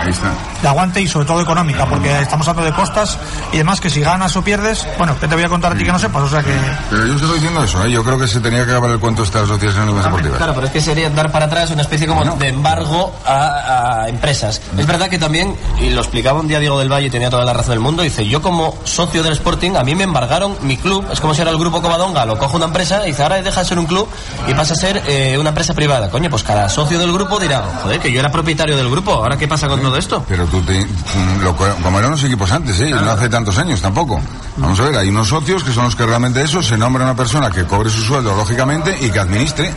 Ahí está. de aguante y sobre todo económica, porque estamos hablando de costas y demás que si ganas o pierdes, bueno, que te voy a contar a ti que no sepas, o sea que Pero yo estoy diciendo eso, ¿eh? yo creo que se tenía que acabar el cuento de estas asociaciones deportivas. Claro, pero es que sería dar para atrás una especie como Bueno. de embargo a, a empresas. Es verdad que también, y lo explicaba un día Diego del Valle y tenía toda la razón del mundo, dice, yo como socio del Sporting, a mí me embargaron mi club, es como si era el grupo Covadonga, lo coge una empresa y dice, ahora deja de ser un club y pasa a ser eh, una empresa privada. Coño, pues cada socio del grupo dirá, joder, que yo era propietario del grupo, ahora qué pasa con todo esto. Pero tú, te, mm, lo, co- como eran los equipos antes, ¿eh? no hace tantos años tampoco. Vamos a ver, hay unos socios que son los que realmente eso, se nombra una persona que cobre su sueldo, lógicamente, y que administre,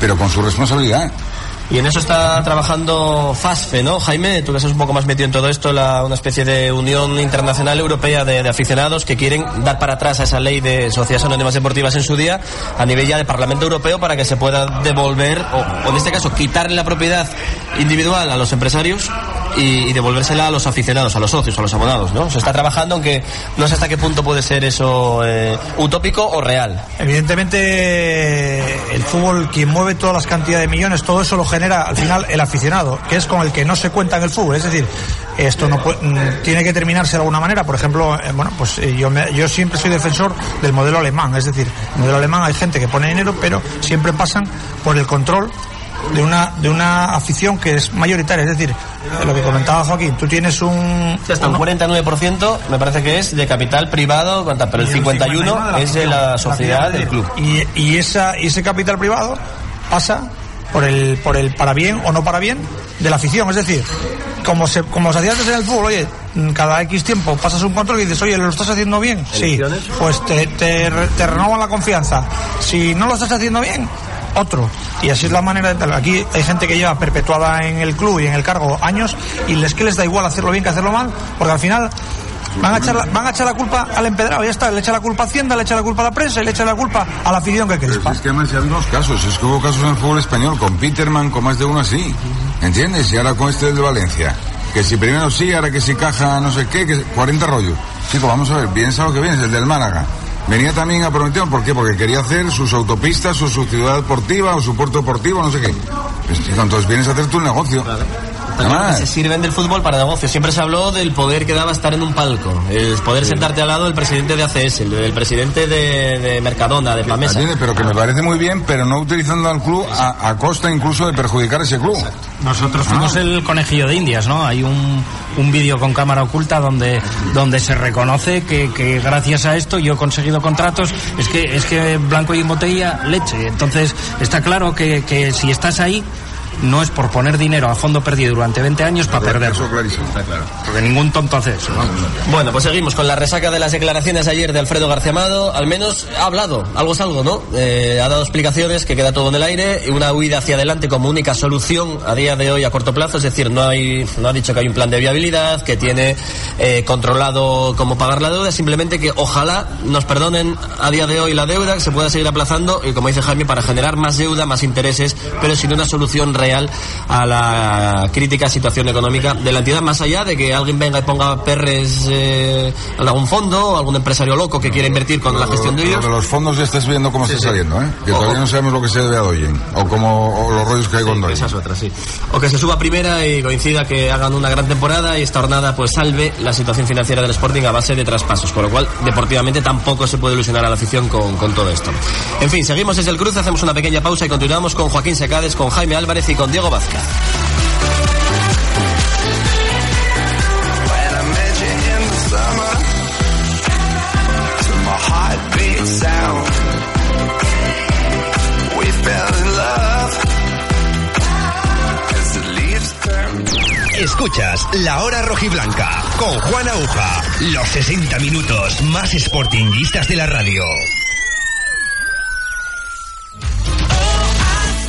pero con su responsabilidad. Y en eso está trabajando FASFE, ¿no? Jaime, tú que estás un poco más metido en todo esto, la- una especie de Unión Internacional Europea de, Aficionados que quieren dar para atrás a esa ley de sociedades anónimas deportivas en su día a nivel ya de Parlamento Europeo para que se pueda devolver, o, o en este caso quitarle la propiedad individual a los empresarios y, devolvérsela a los aficionados, a los socios, a los abonados, ¿no? Se está trabajando, aunque no sé hasta qué punto puede ser eso eh, utópico o real. Evidentemente, el fútbol, quien mueve todas las cantidades de millones, todo eso lo genera al final el aficionado, que es con el que no se cuenta en el fútbol. Es decir, esto no puede- mm, tiene que terminarse de alguna manera. Por ejemplo, eh, bueno, pues eh, yo, me- yo siempre soy defensor del modelo alemán. Es decir, el modelo alemán hay gente que pone dinero, pero siempre pasan por el control de una de una afición que es mayoritaria. Es decir, lo que comentaba Joaquín, tú tienes un Sí, hasta un 49% me parece que es de capital privado, pero el Y 51% es de la sociedad del club. Y, y esa, y ese capital privado pasa por el, por el para bien o no para bien de la afición. Es decir, como se, como se hacía antes en el fútbol, oye, cada X tiempo pasas un control y dices, oye, ¿lo estás haciendo bien? Sí. Pues te, te, te renovan la confianza. Si no lo estás haciendo bien, otro. Y así es la manera de tal. Aquí hay gente que lleva perpetuada en el club y en el cargo años y les que les da igual hacerlo bien que hacerlo mal, porque al final Van a, echar la, van a echar la culpa al empedrado, ya está. Le echa la culpa a Hacienda, le echa la culpa a la prensa y le echa la culpa a la afición que crispa. es que además hay unos casos, es que hubo casos en el fútbol español con Peterman, con más de uno así, ¿entiendes? Y ahora con este de Valencia, que si primero sí, ahora que si caja no sé qué, que 40 rollos. Chico, vamos a ver, bien sabe lo que viene, es el del Málaga. Venía también a Prometeo, ¿por qué? Porque quería hacer sus autopistas o su ciudad deportiva o su puerto deportivo, no sé qué. Pues, entonces vienes a hacer tu negocio. Se sirven del fútbol para negocio. Siempre se habló del poder que daba estar en un palco, el poder sentarte al lado del presidente de ACS, el del presidente de, de Mercadona, de Pamesa. Pero que me parece muy bien, pero no utilizando al club a, a costa incluso de perjudicar a ese club. Nosotros fuimos el conejillo de Indias, ¿no? Hay un, un vídeo con cámara oculta donde, donde se reconoce que, que gracias a esto yo he conseguido contratos. Es que, es que blanco y en botella, leche. Entonces, está claro que, que si estás ahí, no es por poner dinero a fondo perdido durante 20 años para perderlo. Eso clarísimo. Está claro. Porque ningún tonto hace eso. vamos. Bueno, pues seguimos con la resaca de las declaraciones ayer de Alfredo García Amado. Al menos ha hablado, algo es algo, ¿no? Eh, ha dado explicaciones que queda todo en el aire y una huida hacia adelante como única solución a día de hoy a corto plazo. Es decir, no hay, no ha dicho que hay un plan de viabilidad, que tiene eh, controlado cómo pagar la deuda, simplemente que ojalá nos perdonen a día de hoy la deuda, que se pueda seguir aplazando y como dice Jaime, para generar más deuda, más intereses, pero sin una solución real a la crítica situación económica de la entidad, más allá de que alguien venga y ponga perres eh, en algún fondo o algún empresario loco que quiera invertir con la gestión de Lo ellos. de los fondos ya estás viendo cómo está saliendo, ¿eh? Que Ojo. todavía no sabemos lo que se debe a Doyen. O, como, o los rollos que hay con Doyen. Esa es otra, sí. O que se suba primera y coincida que hagan una gran temporada y esta jornada pues salve la situación financiera del Sporting a base de traspasos, con lo cual deportivamente tampoco se puede ilusionar a la afición con, con todo esto. En fin, seguimos desde el cruce, hacemos una pequeña pausa y continuamos con Joaquín Secades, con Jaime Álvarez y con Diego Vázquez. Escuchas La Hora Rojiblanca con Juan Aguja. Los 60 minutos más sportinguistas de la radio.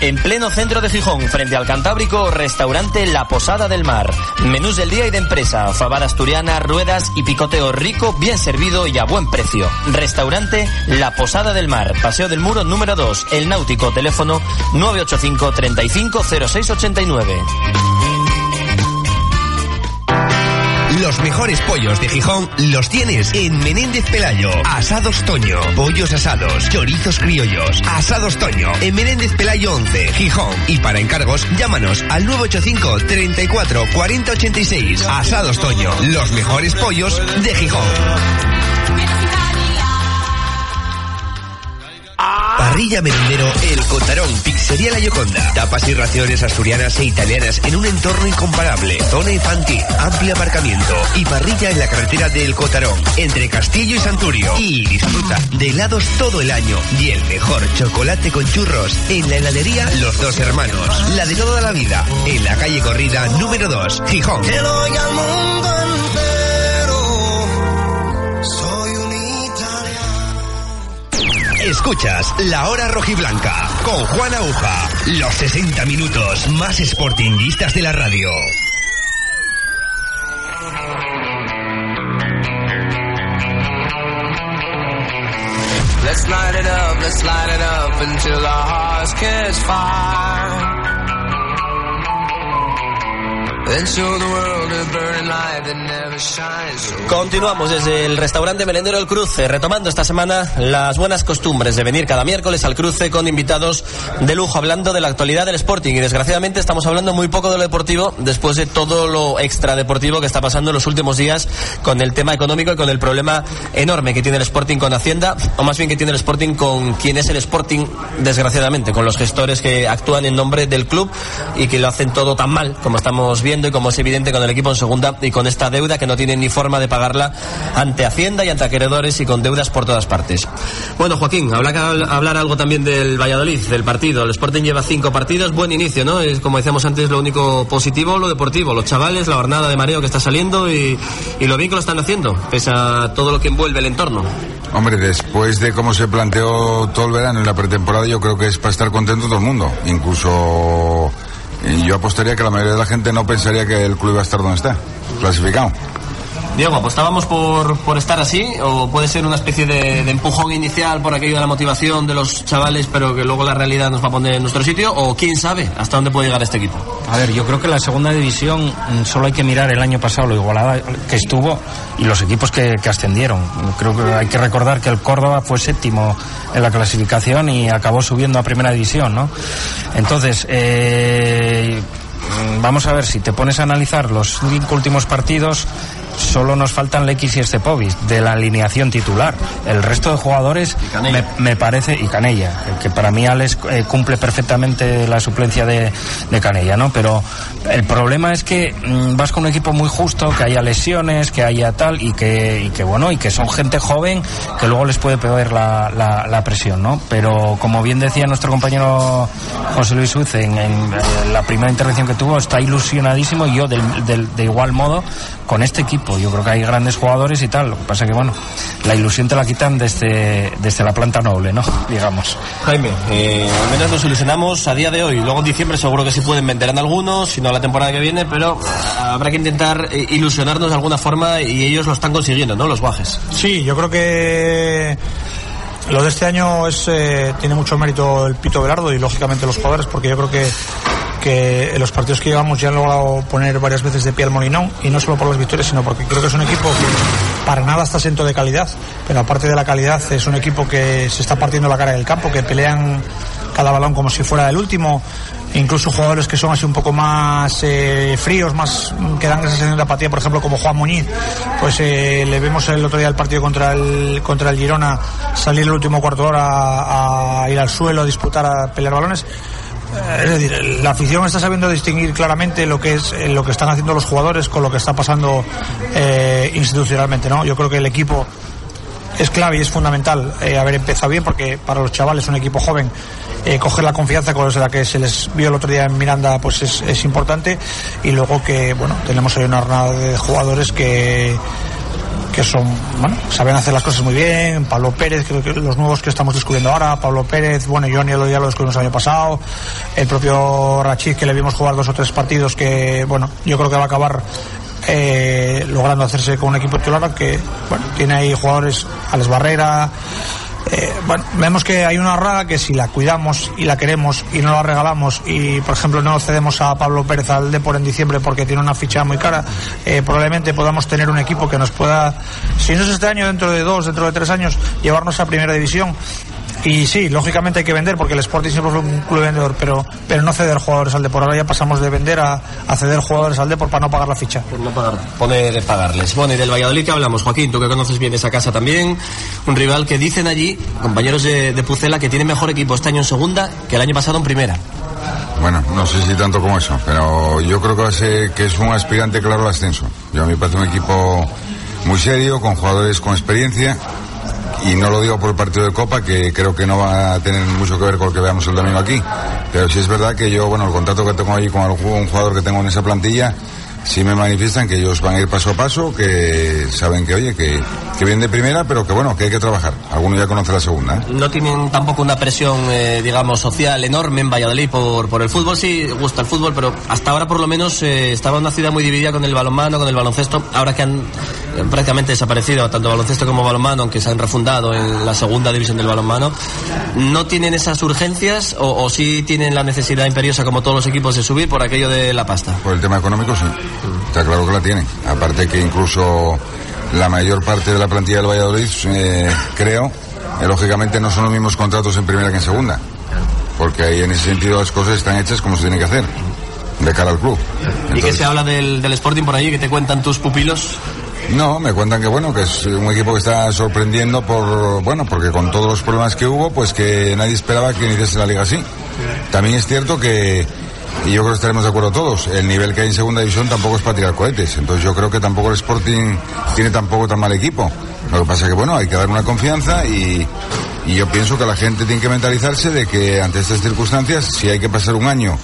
En pleno centro de Gijón, frente al Cantábrico, restaurante La Posada del Mar. Menús del día y de empresa, fabada asturiana, ruedas y picoteo rico, bien servido y a buen precio. Restaurante La Posada del Mar, Paseo del Muro número 2, El Náutico, teléfono 985 35 0689. Los mejores pollos de Gijón los tienes en Menéndez Pelayo. Asados Toño. Pollos asados. Chorizos criollos. Asados Toño. En Menéndez Pelayo 11, Gijón. Y para encargos, llámanos al 985 34 40 86. Asados Toño. Los mejores pollos de Gijón. Parrilla Merendero El Cotarón, Pizzería La Yoconda. Tapas y raciones asturianas e italianas en un entorno incomparable. Zona infantil, amplio aparcamiento y parrilla en la carretera del Cotarón, entre Castillo y Santurio. Y disfruta de helados todo el año y el mejor chocolate con churros en la heladería Los Dos Hermanos. La de toda la vida, en la calle Corrida número 2, Gijón. Escuchas La Hora Rojiblanca con Juan Aguja. Los 60 minutos más sportinguistas de la radio. Let's light it up, let's light it up until our hearts catch fire. Continuamos desde el restaurante Merendero El Cruce, retomando esta semana las buenas costumbres de venir cada miércoles al cruce con invitados de lujo, hablando de la actualidad del Sporting. Y desgraciadamente estamos hablando muy poco de lo deportivo después de todo lo extradeportivo que está pasando en los últimos días con el tema económico y con el problema enorme que tiene el Sporting con Hacienda, o más bien que tiene el Sporting con quien es el Sporting, desgraciadamente, con los gestores que actúan en nombre del club y que lo hacen todo tan mal como estamos viendo y como es evidente con el equipo en segunda y con esta deuda que no tiene ni forma de pagarla ante Hacienda y ante acreedores y con deudas por todas partes. Bueno, Joaquín, habla, hablar algo también del Valladolid, del partido. El Sporting lleva cinco partidos, buen inicio, ¿no? Es como decíamos antes, lo único positivo, lo deportivo. Los chavales, la jornada de mareo que está saliendo y, y lo bien que lo están haciendo, pese a todo lo que envuelve el entorno. Hombre, después de cómo se planteó todo el verano en la pretemporada, yo creo que es para estar contento todo el mundo. Incluso eh, yo apostaría que la mayoría de la gente no pensaría que el club iba a estar donde está, clasificado. Diego, ¿apostábamos por, por estar así? ¿O puede ser una especie de, empujón inicial por aquello de la motivación de los chavales, pero que luego la realidad nos va a poner en nuestro sitio? ¿O quién sabe hasta dónde puede llegar este equipo? A ver, yo creo que la segunda división mm, solo hay que mirar el año pasado lo igualada que estuvo y los equipos que, que ascendieron. Creo que hay que recordar que el Córdoba fue séptimo en la clasificación y acabó subiendo a primera división, ¿no? Entonces, eh, mm, vamos a ver, si te pones a analizar los cinco últimos partidos, solo nos faltan Lex y Estepovic de la alineación titular. El resto de jugadores me, me parece, y Canella, que para mí Alex eh, cumple perfectamente la suplencia de, de Canella, ¿no? Pero el problema es que mm, vas con un equipo muy justo, que haya lesiones, que haya tal, y que, y que bueno, y que son gente joven que luego les puede pegar la, la, la presión, ¿no? Pero como bien decía nuestro compañero José Luis Uz en, en, eh, la primera intervención que tuvo, está ilusionadísimo y yo del, del, de igual modo con este equipo. Yo creo que hay grandes jugadores y tal. Lo que pasa que, bueno, la ilusión te la quitan desde, desde la planta noble, ¿no? Digamos. Jaime, eh, al menos nos ilusionamos a día de hoy. Luego en diciembre seguro que sí pueden vender en algunos, si no la temporada que viene, pero habrá que intentar eh, ilusionarnos de alguna forma y ellos lo están consiguiendo, ¿no? Los guajes. Sí, yo creo que lo de este año es eh, tiene mucho mérito el Pito Velardo y lógicamente los jugadores, porque yo creo que que en los partidos que llevamos ya han logrado poner varias veces de pie al Molinón y no solo por las victorias sino porque creo que es un equipo que para nada está asento de calidad pero aparte de la calidad es un equipo que se está partiendo la cara del campo que pelean cada balón como si fuera el último. Incluso jugadores que son así un poco más eh, fríos, más que dan esa sensación de apatía, por ejemplo como Juan Muñiz, pues eh, le vemos el otro día el partido contra el contra el Girona salir el último cuarto de hora a, a ir al suelo, a disputar, a pelear balones Es decir, la afición está sabiendo distinguir claramente lo que es eh, lo que están haciendo los jugadores con lo que está pasando eh, institucionalmente, ¿no? Yo creo que el equipo es clave y es fundamental eh, haber empezado bien porque para los chavales, un equipo joven, coger la confianza con la que se les vio el otro día en Miranda pues es, es importante y luego que bueno tenemos hoy una jornada de jugadores que que son, bueno, saben hacer las cosas muy bien, Pablo Pérez, creo que los nuevos que estamos descubriendo ahora, Pablo Pérez, bueno, Johnny ya lo descubrimos el año pasado, el propio Rachid que le vimos jugar dos o tres partidos que, bueno, yo creo que va a acabar eh, logrando hacerse con un equipo titular que, bueno, tiene ahí jugadores, Alex Barrera, eh, bueno, vemos que hay una raga que si la cuidamos y la queremos y no la regalamos y por ejemplo no cedemos a Pablo Pérez al Depor en diciembre porque tiene una ficha muy cara, eh, probablemente podamos tener un equipo que nos pueda, si no es este año, dentro de dos, dentro de tres años, llevarnos a primera división. Y sí, lógicamente hay que vender porque el Sporting siempre fue un club vendedor, pero, pero no ceder jugadores al Depor. Ahora ya pasamos de vender a, a ceder jugadores al Depor para no pagar la ficha. Por no pagar, poner pagarles. Bueno, y del Valladolid que hablamos, Joaquín, tú que conoces bien esa casa también, un rival que dicen allí, compañeros de, de Pucela, que tiene mejor equipo este año en segunda que el año pasado en primera. Bueno, no sé si tanto como eso, pero yo creo que, ser, que es un aspirante claro al ascenso. Yo a mí me parece un equipo muy serio, con jugadores con experiencia, y no lo digo por el partido de Copa, que creo que no va a tener mucho que ver con lo que veamos el domingo aquí, pero sí es verdad que yo, bueno, el contrato que tengo ahí con un jugador que tengo en esa plantilla, sí me manifiestan que ellos van a ir paso a paso, que saben que, oye, que, que de primera, pero que bueno, que hay que trabajar. Algunos ya conocen la segunda. ¿eh? No tienen tampoco una presión, eh, digamos, social enorme en Valladolid por, por el fútbol. Sí, gusta el fútbol, pero hasta ahora por lo menos eh, estaba una ciudad muy dividida con el balonmano, con el baloncesto. Ahora que han prácticamente desaparecido tanto baloncesto como balonmano, aunque se han refundado en la segunda división del balonmano, ¿no tienen esas urgencias o, o sí tienen la necesidad imperiosa, como todos los equipos, de subir por aquello de la pasta? Por el tema económico, sí. Está claro que la tiene. Aparte que incluso la mayor parte de la plantilla del Valladolid, eh, creo, eh, lógicamente no son los mismos contratos en primera que en segunda. Porque ahí en ese sentido las cosas están hechas como se tienen que hacer, de cara al club. ¿Y qué se habla del, del Sporting por allí? que te cuentan tus pupilos? No, me cuentan que bueno, que es un equipo que está sorprendiendo por, bueno, porque con todos los problemas que hubo, pues que nadie esperaba que iniciase la liga así. También es cierto que, y yo creo que estaremos de acuerdo todos, el nivel que hay en segunda división tampoco es para tirar cohetes. Entonces yo creo que tampoco el Sporting tiene tampoco tan mal equipo. Lo que pasa que bueno, hay que dar una confianza y, y yo pienso que la gente tiene que mentalizarse de que ante estas circunstancias, si hay que pasar un año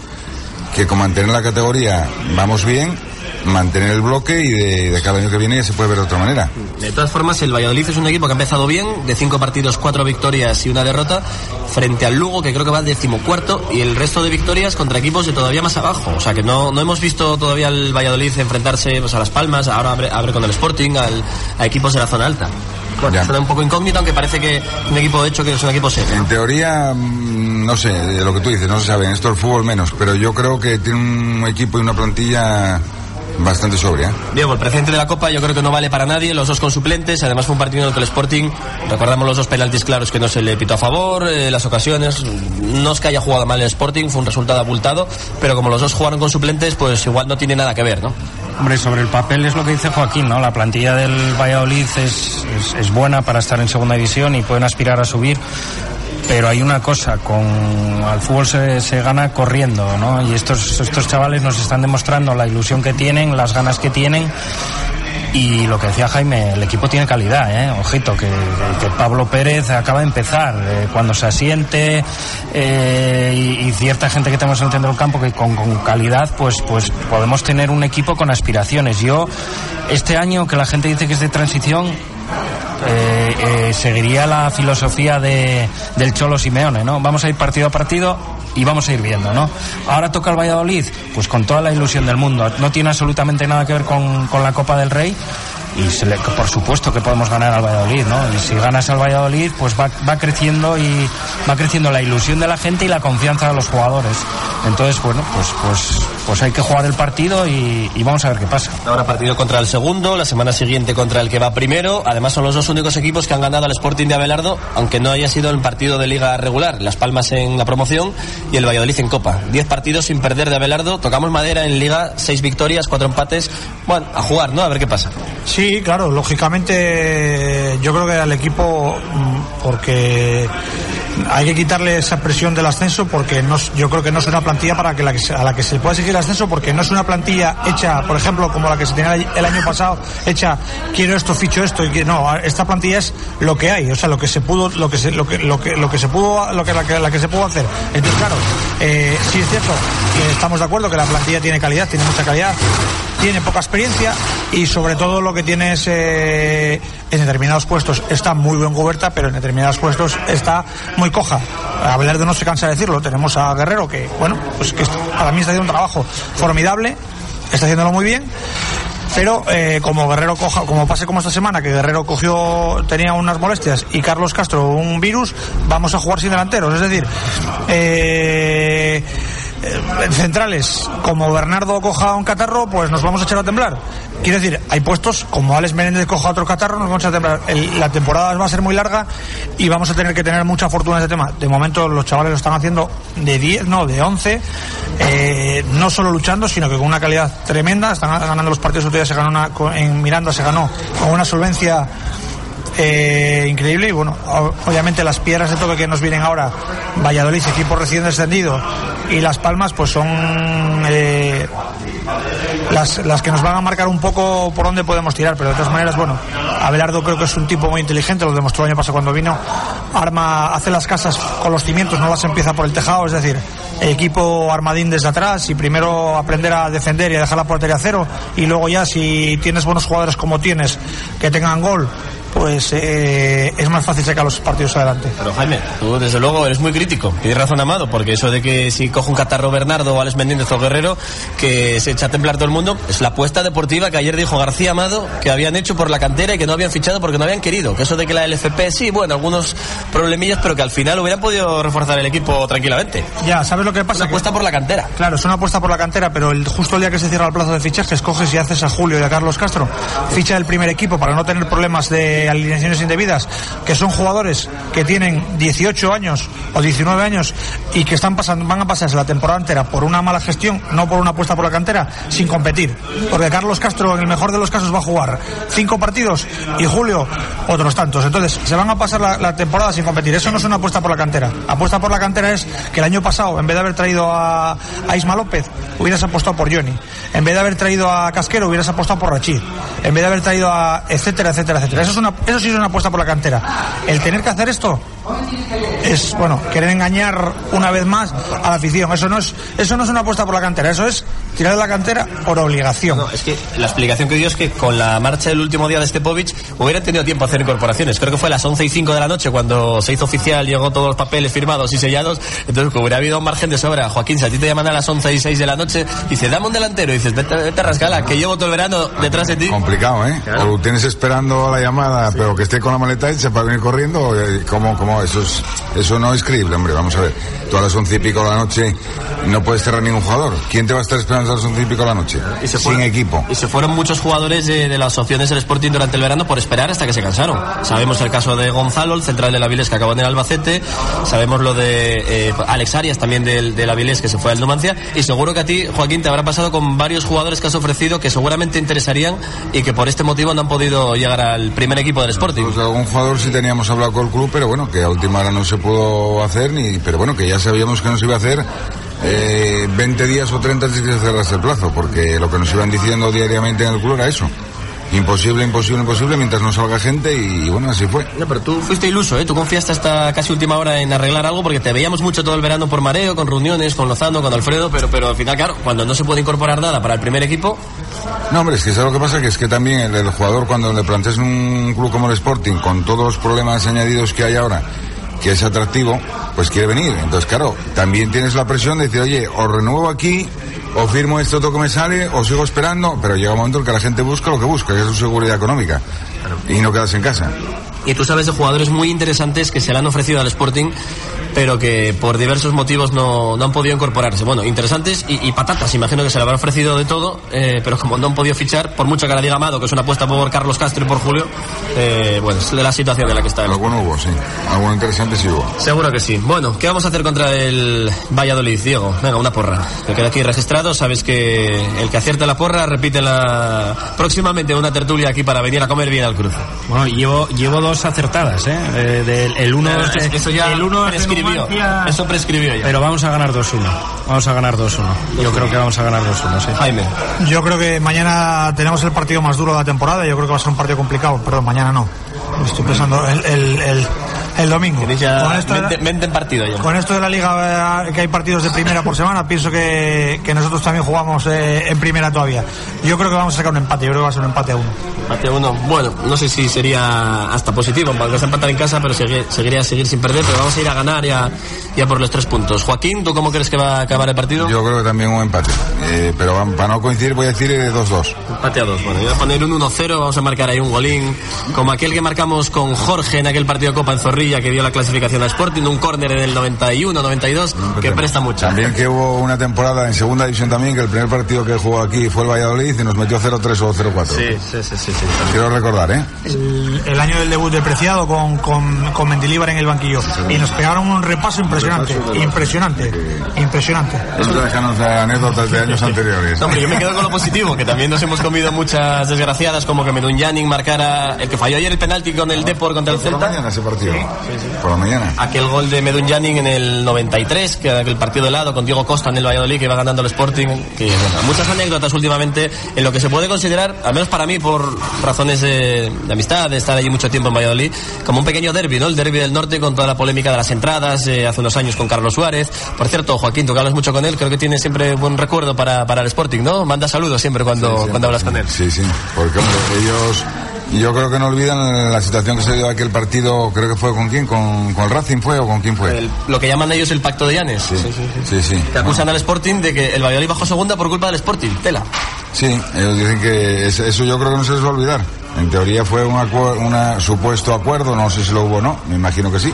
que con mantener la categoría vamos bien, mantener el bloque y de, de cada año que viene ya se puede ver de otra manera. De todas formas, el Valladolid es un equipo que ha empezado bien, de cinco partidos, cuatro victorias y una derrota, frente al Lugo, que creo que va decimocuarto, y el resto de victorias contra equipos de todavía más abajo. O sea que no, no hemos visto todavía al Valladolid enfrentarse pues, a Las Palmas, ahora abre, abre con el Sporting, al, a equipos de la zona alta. Bueno, suena un poco incógnito, aunque parece que un equipo hecho que es un equipo serio. En teoría, mm, no sé, de lo que tú dices, no se sabe, en esto el fútbol menos, pero yo creo que tiene un equipo y una plantilla bastante sobria. ¿eh? Diego, el presente de la Copa yo creo que no vale para nadie, los dos con suplentes, además fue un partido en el que el Sporting, recordamos los dos penaltis claros que no se le pitó a favor, eh, las ocasiones, no es que haya jugado mal el Sporting, fue un resultado abultado, pero como los dos jugaron con suplentes, pues igual no tiene nada que ver, ¿no? Hombre, sobre el papel es lo que dice Joaquín, ¿no? La plantilla del Valladolid es, es, es buena para estar en segunda división y pueden aspirar a subir. Pero hay una cosa, con al fútbol se, se gana corriendo, ¿no? Y estos, estos chavales nos están demostrando la ilusión que tienen, las ganas que tienen. Y lo que decía Jaime, el equipo tiene calidad, ¿eh? Ojito, que, Pablo Pérez acaba de empezar. eh, cuando se asiente eh, y, cierta gente que tenemos en el centro del campo que con, con calidad, pues, pues podemos tener un equipo con aspiraciones. Yo, este año que la gente dice que es de transición, eh, eh, seguiría la filosofía de, del Cholo Simeone, ¿no? Vamos a ir partido a partido y vamos a ir viendo, ¿no? Ahora toca el Valladolid, pues con toda la ilusión del mundo. No tiene absolutamente nada que ver con, con la Copa del Rey. Y por supuesto que podemos ganar al Valladolid, ¿no? Y si ganas al Valladolid, pues va, va creciendo y va creciendo la ilusión de la gente y la confianza de los jugadores. Entonces, bueno, pues, pues, pues hay que jugar el partido y vamos a ver qué pasa. Ahora partido contra el segundo, la semana siguiente contra el que va primero. Además son los dos únicos equipos que han ganado al Sporting de Abelardo, aunque no haya sido el partido de liga regular. Las Palmas en la promoción y el Valladolid en Copa. Diez partidos sin perder de Abelardo. Tocamos madera en liga, seis victorias, cuatro empates. Bueno, a jugar, ¿no? A ver qué pasa. Sí, claro, lógicamente yo creo que al equipo, mm, porque hay que quitarle esa presión del ascenso porque no, yo creo que no es una plantilla para que, la a la que se pueda exigir el ascenso porque no es una plantilla hecha, por ejemplo, como la que se tenía el año pasado, hecha quiero esto, ficho esto y no, esta plantilla es lo que hay, o sea, lo que se pudo, lo que se, lo que, lo que, lo que se pudo, lo que la, que la que se pudo hacer. Entonces, claro, eh, sí es cierto que estamos de acuerdo que la plantilla tiene calidad, tiene mucha calidad, tiene poca experiencia y sobre todo lo que tiene es eh, en determinados puestos está muy buen Guberta, pero en determinados puestos está muy coja. Abelardo no se cansa de decirlo. Tenemos a Guerrero que, bueno, pues que para mí está haciendo un trabajo formidable, está haciéndolo muy bien. Pero eh, como Guerrero coja, como pase como esta semana, que Guerrero cogió, tenía unas molestias y Carlos Castro un virus, vamos a jugar sin delanteros. Es decir, eh, centrales como Bernardo coja un catarro, pues nos vamos a echar a temblar. Quiero decir, hay puestos como Alex Menéndez coja otro catarro, nos vamos a temblar. El- la temporada va a ser muy larga y vamos a tener que tener mucha fortuna en este tema. De momento los chavales lo están haciendo de 10, no, de 11, eh, no solo luchando, sino que con una calidad tremenda. Están ganando los partidos. Otro se ganó una, en Miranda se ganó con una solvencia eh, increíble y bueno, obviamente las piedras de toque que nos vienen ahora, Valladolid, equipo recién descendido, y Las Palmas, pues son eh, las, las que nos van a marcar un poco por dónde podemos tirar, pero de todas maneras, bueno, Abelardo creo que es un tipo muy inteligente, lo demostró el año pasado cuando vino, arma, hace las casas con los cimientos, no las empieza por el tejado, es decir, equipo armadín desde atrás y primero aprender a defender y a dejar la portería a cero y luego ya si tienes buenos jugadores como tienes que tengan gol pues eh, es más fácil sacar los partidos adelante. Pero Jaime, tú desde luego eres muy crítico. Tienes razón, Amado, porque eso de que si coge un catarro Bernardo o Alex Menéndez o Guerrero, que se echa a temblar todo el mundo, es la apuesta deportiva que ayer dijo García Amado que habían hecho por la cantera y que no habían fichado porque no habían querido. Que eso de que la LFP, sí, bueno, algunos problemillas, pero que al final hubieran podido reforzar el equipo tranquilamente. Ya, ¿sabes lo que pasa? Una apuesta por la cantera. Claro, es una apuesta por la cantera, pero el, justo el día que se cierra el plazo de fichajes, coges y haces a Julio y a Carlos Castro, ficha el primer equipo para no tener problemas de alineaciones indebidas, que son jugadores que tienen 18 años o 19 años y que están pasando, van a pasarse la temporada entera por una mala gestión, no por una apuesta por la cantera, sin competir. Porque Carlos Castro, en el mejor de los casos, va a jugar cinco partidos y Julio otros tantos. Entonces, se van a pasar la, temporada sin competir. Eso no es una apuesta por la cantera. Apuesta por la cantera es que el año pasado, en vez de haber traído a, a Isma López, hubieras apostado por Johnny. En vez de haber traído a Casquero, hubieras apostado por Rachid. En vez de haber traído a etcétera, etcétera, etcétera. Eso, es una, eso sí es una apuesta por la cantera. El tener que hacer esto es, bueno, querer engañar una vez más a la afición. Eso no es, eso no es una apuesta por la cantera. Eso es tirar de la cantera por obligación. No, es que la explicación que dio es que con la marcha del último día de Stepovic hubieran tenido tiempo a hacer incorporaciones. Creo que fue a las 11 y 5 de la noche cuando se hizo oficial, llegó todos los papeles firmados y sellados. Entonces, que hubiera habido un margen de sobra. Joaquín, si a ti te llaman a las 11 y 6 de la noche, dice, dame un delantero. Y dices, vete, vete a rascala, que llevo todo el verano detrás de ti. Complicado, ¿eh? O lo tienes esperando la llamada, pero que esté con la maleta hecha para venir corriendo. eh, ¿Cómo, cómo? Eso, es, eso no es creíble, hombre. Vamos a ver. Tú a las once y pico de la noche no puedes cerrar ningún jugador. ¿Quién te va a estar esperando a las once y pico de la noche? Y se Sin equipo. Y se fueron muchos jugadores de, de las opciones del Sporting durante el verano por esperar hasta que se cansaron. Sabemos el caso de Gonzalo, el central de la Avilés que acabó en el Albacete. Sabemos lo de eh, Alex Arias también del, del Avilés que se fue al Numancia. Y seguro que a ti, Joaquín, te habrá pasado con varios jugadores que has ofrecido que seguramente interesarían y que por este motivo no han podido llegar al primer equipo del Sporting. Pues algún jugador sí teníamos hablado con el club, pero bueno, que a última hora no se pudo hacer, ni, pero bueno, que ya sabíamos que no se iba a hacer eh, 20 días o 30 antes de que se cerrase el plazo, porque lo que nos iban diciendo diariamente en el club era eso. Imposible, imposible, imposible, mientras no salga gente y, bueno, así fue. No, pero tú fuiste iluso, ¿eh? Tú confiaste hasta casi última hora en arreglar algo porque te veíamos mucho todo el verano por mareo, con reuniones, con Lozano, con Alfredo, pero, pero al final, claro, cuando no se puede incorporar nada para el primer equipo, No, hombre, es que ¿sabes lo que pasa? Que es que también el, el jugador cuando le planteas un club como el Sporting, con todos los problemas añadidos que hay ahora, que es atractivo, pues quiere venir. Entonces, claro, también tienes la presión de decir, oye, o renuevo aquí, o firmo esto otro que me sale, o sigo esperando, pero llega un momento en que la gente busca lo que busca, que es su seguridad económica, y no quedarse en casa. y tú sabes de jugadores muy interesantes que se le han ofrecido al Sporting pero que por diversos motivos no, no han podido incorporarse. Bueno, interesantes y, y patatas, imagino que se le habrá ofrecido de todo, eh, pero como no han podido fichar, por mucho que la diga Amado, que es una apuesta por Carlos Castro y por Julio, eh, bueno, es de la situación en la que está. Alguno hubo, sí. Algo interesante sí hubo. Seguro que sí. Bueno, ¿qué vamos a hacer contra el Valladolid, Diego? Venga, una porra. Que queda aquí registrado. Sabes que el que acierta la porra repite la próximamente una tertulia aquí para venir a comer bien al cruce. Bueno, llevo, llevo dos acertadas, ¿eh? Eh, del- el uno Eh, es eso ya el uno prescribió. Eso prescribió ya. Pero vamos a ganar 2-1. Vamos a ganar 2-1. Yo creo que vamos a ganar 2-1, sí. Jaime. Yo creo que mañana tenemos el partido más duro de la temporada. Yo creo que va a ser un partido complicado. Perdón, mañana no. Estoy pensando el, el, el, el domingo. Ya Con esto de la- mente, mente en partido ya. Con esto de la liga, eh, que hay partidos de primera por semana, pienso que, que nosotros también jugamos eh, en primera todavía. Yo creo que vamos a sacar un empate, yo creo que va a ser un empate a uno. Empate uno. Bueno, no sé si sería hasta positivo, aunque se empatar en casa, pero segui- seguiría a seguir sin perder, pero vamos a ir a ganar y a, y a por los tres puntos. Joaquín, ¿tú cómo crees que va a acabar el partido? Yo creo que también un empate. Eh, pero para no coincidir voy a decir eh, 2-2. Empate a dos. Bueno, yo voy a poner un 1-0, vamos a marcar ahí un golín, como aquel que marcamos con Jorge en aquel partido de Copa en Zorrilla que dio la clasificación a Sporting, un córner en el 91-92, que presta mucho. También que hubo una temporada en segunda división también que el primer partido que jugó aquí fue el Valladolid y nos metió 0-3 o 0-4. Sí, sí, sí, sí, sí. Quiero recordar, ¿eh? El, el año del debut de Preciado con, con, con Mendilíbar en el banquillo. Y nos pegaron un repaso impresionante, impresionante, impresionante. Esto déjanos de anécdotas de años anteriores. No, hombre, yo me quedo con lo positivo, que también nos hemos comido muchas desgraciadas, como que Medunyanin marcara el que falló ayer el penalti con el Depor contra el Celta. mañana ese partido. Por la mañana. Aquel gol de Medunyanin en el 93, que era aquel partido de lado con Diego Costa en el Valladolid que iba ganando el Sporting. Que, bueno, muchas anécdotas últimamente en lo que se puede considerar, al menos para mí, por razones de, de amistad, de estar allí mucho tiempo en Valladolid, como un pequeño derby, ¿no? El derby del norte con toda la polémica de las entradas, eh, hace unos años con Carlos Suárez. Por cierto, Joaquín, tú que hablas mucho con él, creo que tiene siempre buen recuerdo para, para el Sporting, ¿no? Manda saludos siempre cuando, Sí, cuando hablas con él. Sí, sí, porque hombre, ellos, yo creo que no olvidan la situación que se dio aquel partido, creo que fue con quién, con, con el Racing fue o con quién fue. El- lo que llaman ellos el pacto de Llanes. Sí, sí, sí. Que acusan al Sporting de que el Valladolid bajó segunda por culpa del Sporting. Tela. Sí, ellos dicen que es- eso yo creo que no se les va a olvidar. En teoría fue un una supuesto acuerdo, no sé si lo hubo o no, me imagino que sí,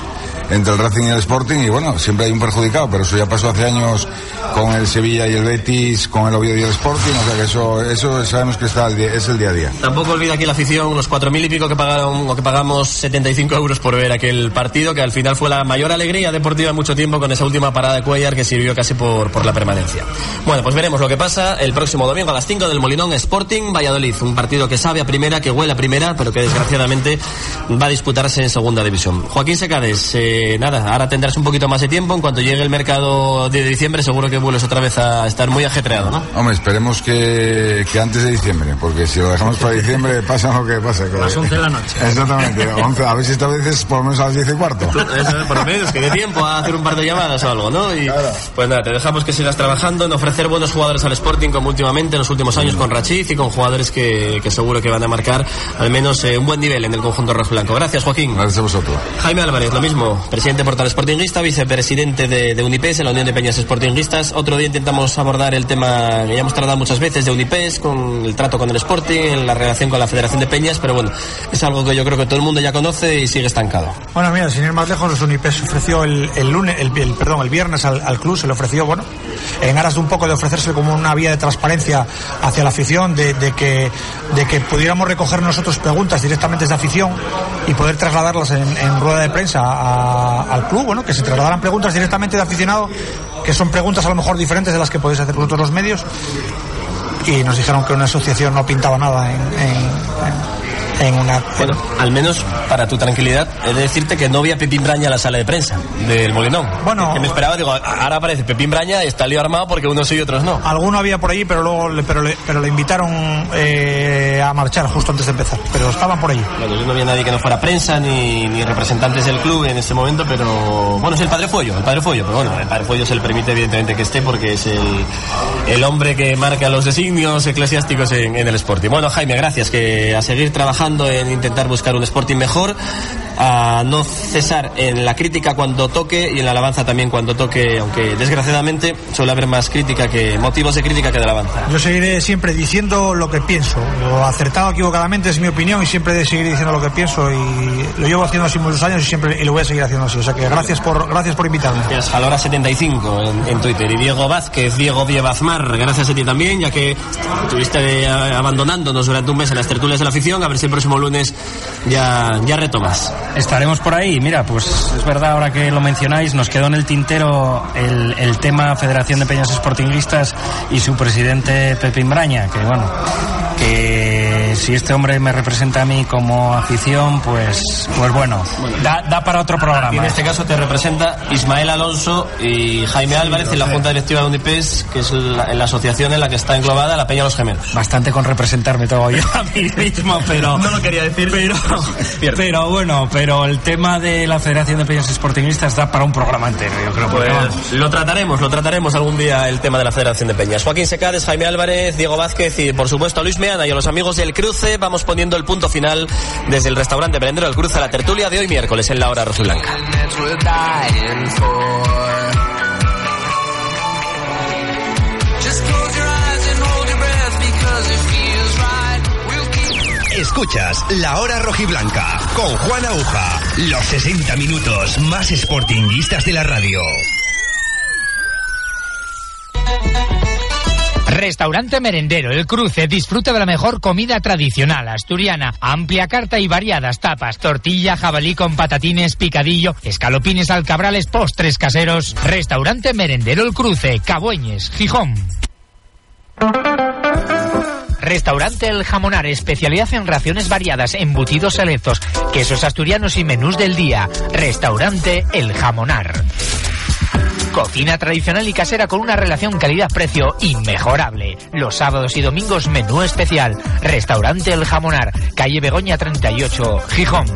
entre el Racing y el Sporting y bueno, siempre hay un perjudicado, pero eso ya pasó hace años con el Sevilla y el Betis, con el Oviedo y el Sporting, o sea que eso, eso sabemos que está al día- es el día a día. Tampoco olvida aquí la afición los cuatro mil y pico que pagaron o que pagamos 75 euros por ver aquel partido, que al final fue la mayor alegría deportiva en mucho tiempo con esa última parada de Cuellar que sirvió casi por, por la permanencia. Bueno, pues veremos lo que pasa el próximo domingo a las 5 del Molinón Sporting Valladolid, un partido que sabe a primera, que huele a primera, pero que desgraciadamente va a disputarse en segunda división. Joaquín Secades, eh, nada, ahora tendrás un poquito más de tiempo, en cuanto llegue el mercado de diciembre seguro que vuelves otra vez a estar muy ajetreado, ¿no? Hombre, esperemos que, que antes de diciembre, porque si lo dejamos para diciembre pasa lo que pasa. Que... Las 11 de la noche. Exactamente, 11, a ver si esta vez es por lo menos a las 10 y cuarto. Eso, por lo menos que dé tiempo a hacer un par de llamadas o algo, ¿no? Y pues nada, te dejamos que sigas trabajando en ofrecer buenos jugadores al Sporting como últimamente en los últimos años con Rachid y con jugadores que, que seguro que van a marcar al menos eh, un buen nivel en el conjunto rojo blanco. Gracias, Joaquín. Gracias a vosotros. Jaime Álvarez, lo mismo, presidente Portal Sportinguista, vicepresidente de, Unipes, en la Unión de Peñas Sportinguistas. Otro día intentamos abordar el tema que ya hemos tratado muchas veces de Unipes, con el trato con el Sporting, la relación con la Federación de Peñas, pero bueno, es algo que yo creo que todo el mundo ya conoce y sigue estancado. Bueno, mira, sin ir más lejos, los Unipes ofreció el, lunes, el, perdón, el viernes al, club, se le ofreció, bueno, en aras de un poco de ofrecerse como una vía de transparencia hacia la afición, de, que, de que pudiéramos recoger nosotros preguntas directamente de afición y poder trasladarlas en, en rueda de prensa a- al club, bueno, que se trasladaran preguntas directamente de aficionado, que son preguntas a lo mejor diferentes de las que podéis hacer vosotros los medios, y nos dijeron que una asociación no pintaba nada en una... Bueno, al menos para tu tranquilidad, he de decirte que no vi a Pepín Braña en la sala de prensa del Molinón. Bueno, que me esperaba, digo, ahora aparece Pepín Braña, está lío armado porque unos sí y otros no. Alguno había por ahí, pero luego le, pero le, pero le invitaron eh, a marchar justo antes de empezar. Pero estaban por ahí. Bueno, yo no vi a nadie que no fuera prensa ni, ni representantes del club en este momento, pero bueno, es el padre Fuello, el padre Fuello, pero bueno, el padre Fuello se le permite evidentemente que esté porque es el, el hombre que marca los designios eclesiásticos en, en el Sporting. Bueno, Jaime, gracias, que a seguir trabajando trabajando en intentar buscar un Sporting mejor, a no cesar en la crítica cuando toque y en la alabanza también cuando toque, aunque desgraciadamente suele haber más crítica que motivos de crítica que de alabanza. Yo seguiré siempre diciendo lo que pienso, o acertado equivocadamente es mi opinión y siempre seguiré diciendo lo que pienso y lo llevo haciendo así muchos años y siempre y lo voy a seguir haciendo así. O sea que gracias por gracias por invitarme. Gracias a la hora 75 en, en Twitter y Diego Vázquez, Diego Vievazmar, gracias a ti también, ya que estuviste eh, abandonándonos durante un mes en las tertulias de la afición, a ver si próximo lunes ya, ya retomas. Estaremos por ahí. Mira, pues es verdad, ahora que lo mencionáis, nos quedó en el tintero el, el tema Federación de Peñas Sportingistas y su presidente Pepe Imbraña, que bueno, que si este hombre me representa a mí como afición, pues, pues bueno, da, da para otro programa. Y en este caso te representa Ismael Alonso y Jaime Álvarez en la Junta Directiva de Unipes, que es la, la asociación en la que está englobada la Peña Los Gemelos. Bastante con representarme todo yo a mí mismo, pero... No lo quería decir. Pero, pero bueno, pero el tema de la Federación de Peñas Sportingistas da para un programa entero, yo creo. Pues lo trataremos, lo trataremos algún día el tema de la Federación de Peñas. Joaquín Secades, Jaime Álvarez, Diego Vázquez y por supuesto a Luis Meana y a los amigos del Cruce. Vamos poniendo el punto final desde el restaurante Merendero del Cruce a la tertulia de hoy miércoles en la hora rojiblanca. Escuchas La Hora Rojiblanca con Juan Aguja. Los 60 minutos más sportinguistas de la radio. Restaurante Merendero El Cruce disfruta de la mejor comida tradicional asturiana, amplia carta y variadas tapas, tortilla, jabalí con patatines, picadillo, escalopines alcabrales, postres caseros. Restaurante Merendero El Cruce, Cabueñes, Gijón. Restaurante El Jamonar, especialidad en raciones variadas, embutidos selectos, quesos asturianos y menús del día. Restaurante El Jamonar. Cocina tradicional y casera con una relación calidad-precio inmejorable. Los sábados y domingos menú especial. Restaurante El Jamonar, calle Begoña 38, Gijón.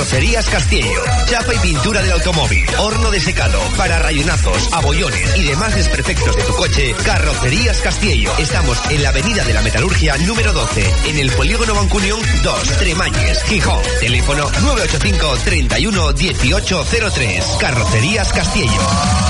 Carrocerías Castillo, chapa y pintura del automóvil, horno de secado, para rayonazos, abollones y demás desperfectos de tu coche. Carrocerías Castillo. Estamos en la Avenida de la Metalurgia número 12, en el Polígono Bancunión 2, Tremañes, Gijón. Teléfono 985 31 1803. Carrocerías Castillo.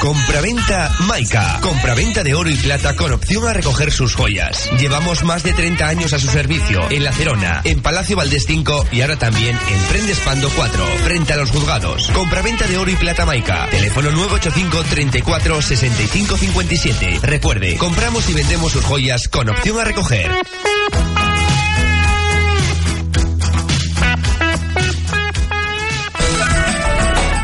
Compraventa Maica. Compraventa de oro y plata con opción a recoger sus joyas. Llevamos más de 30 años a su servicio en La Cerona, en Palacio Valdés 5 y ahora también en Prendes Pando 4, frente a los juzgados. Compraventa de oro y plata Maica. Teléfono 985 34 65 57. Recuerde, compramos y vendemos sus joyas con opción a recoger.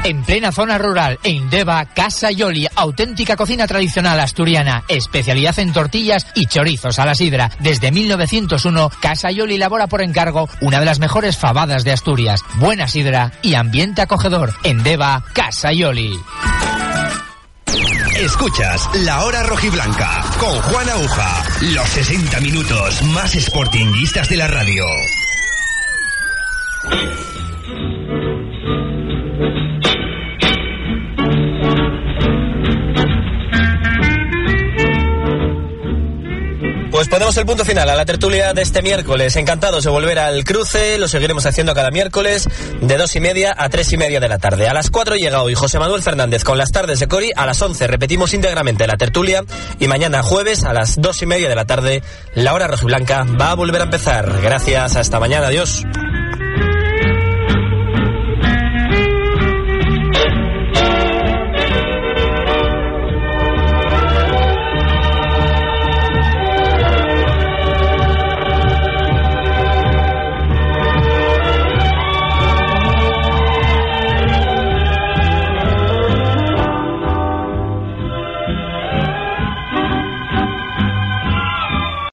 En plena zona rural, en Deva, Casa Yoli, auténtica cocina tradicional asturiana, especialidad en tortillas y chorizos a la sidra. Desde 1901, Casa Yoli elabora por encargo una de las mejores fabadas de Asturias. Buena sidra y ambiente acogedor. En Deva, Casa Yoli. Escuchas La Hora Rojiblanca con Juan Aguja. Los 60 minutos más sportinguistas de la radio. Pues ponemos el punto final a la tertulia de este miércoles. Encantados de volver al cruce, lo seguiremos haciendo cada miércoles de dos y media a tres y media de la tarde. A las cuatro llega hoy José Manuel Fernández con las tardes de Cori. A las once repetimos íntegramente la tertulia y mañana jueves a las dos y media de la tarde la hora rojiblanca va a volver a empezar. Gracias, hasta mañana, adiós.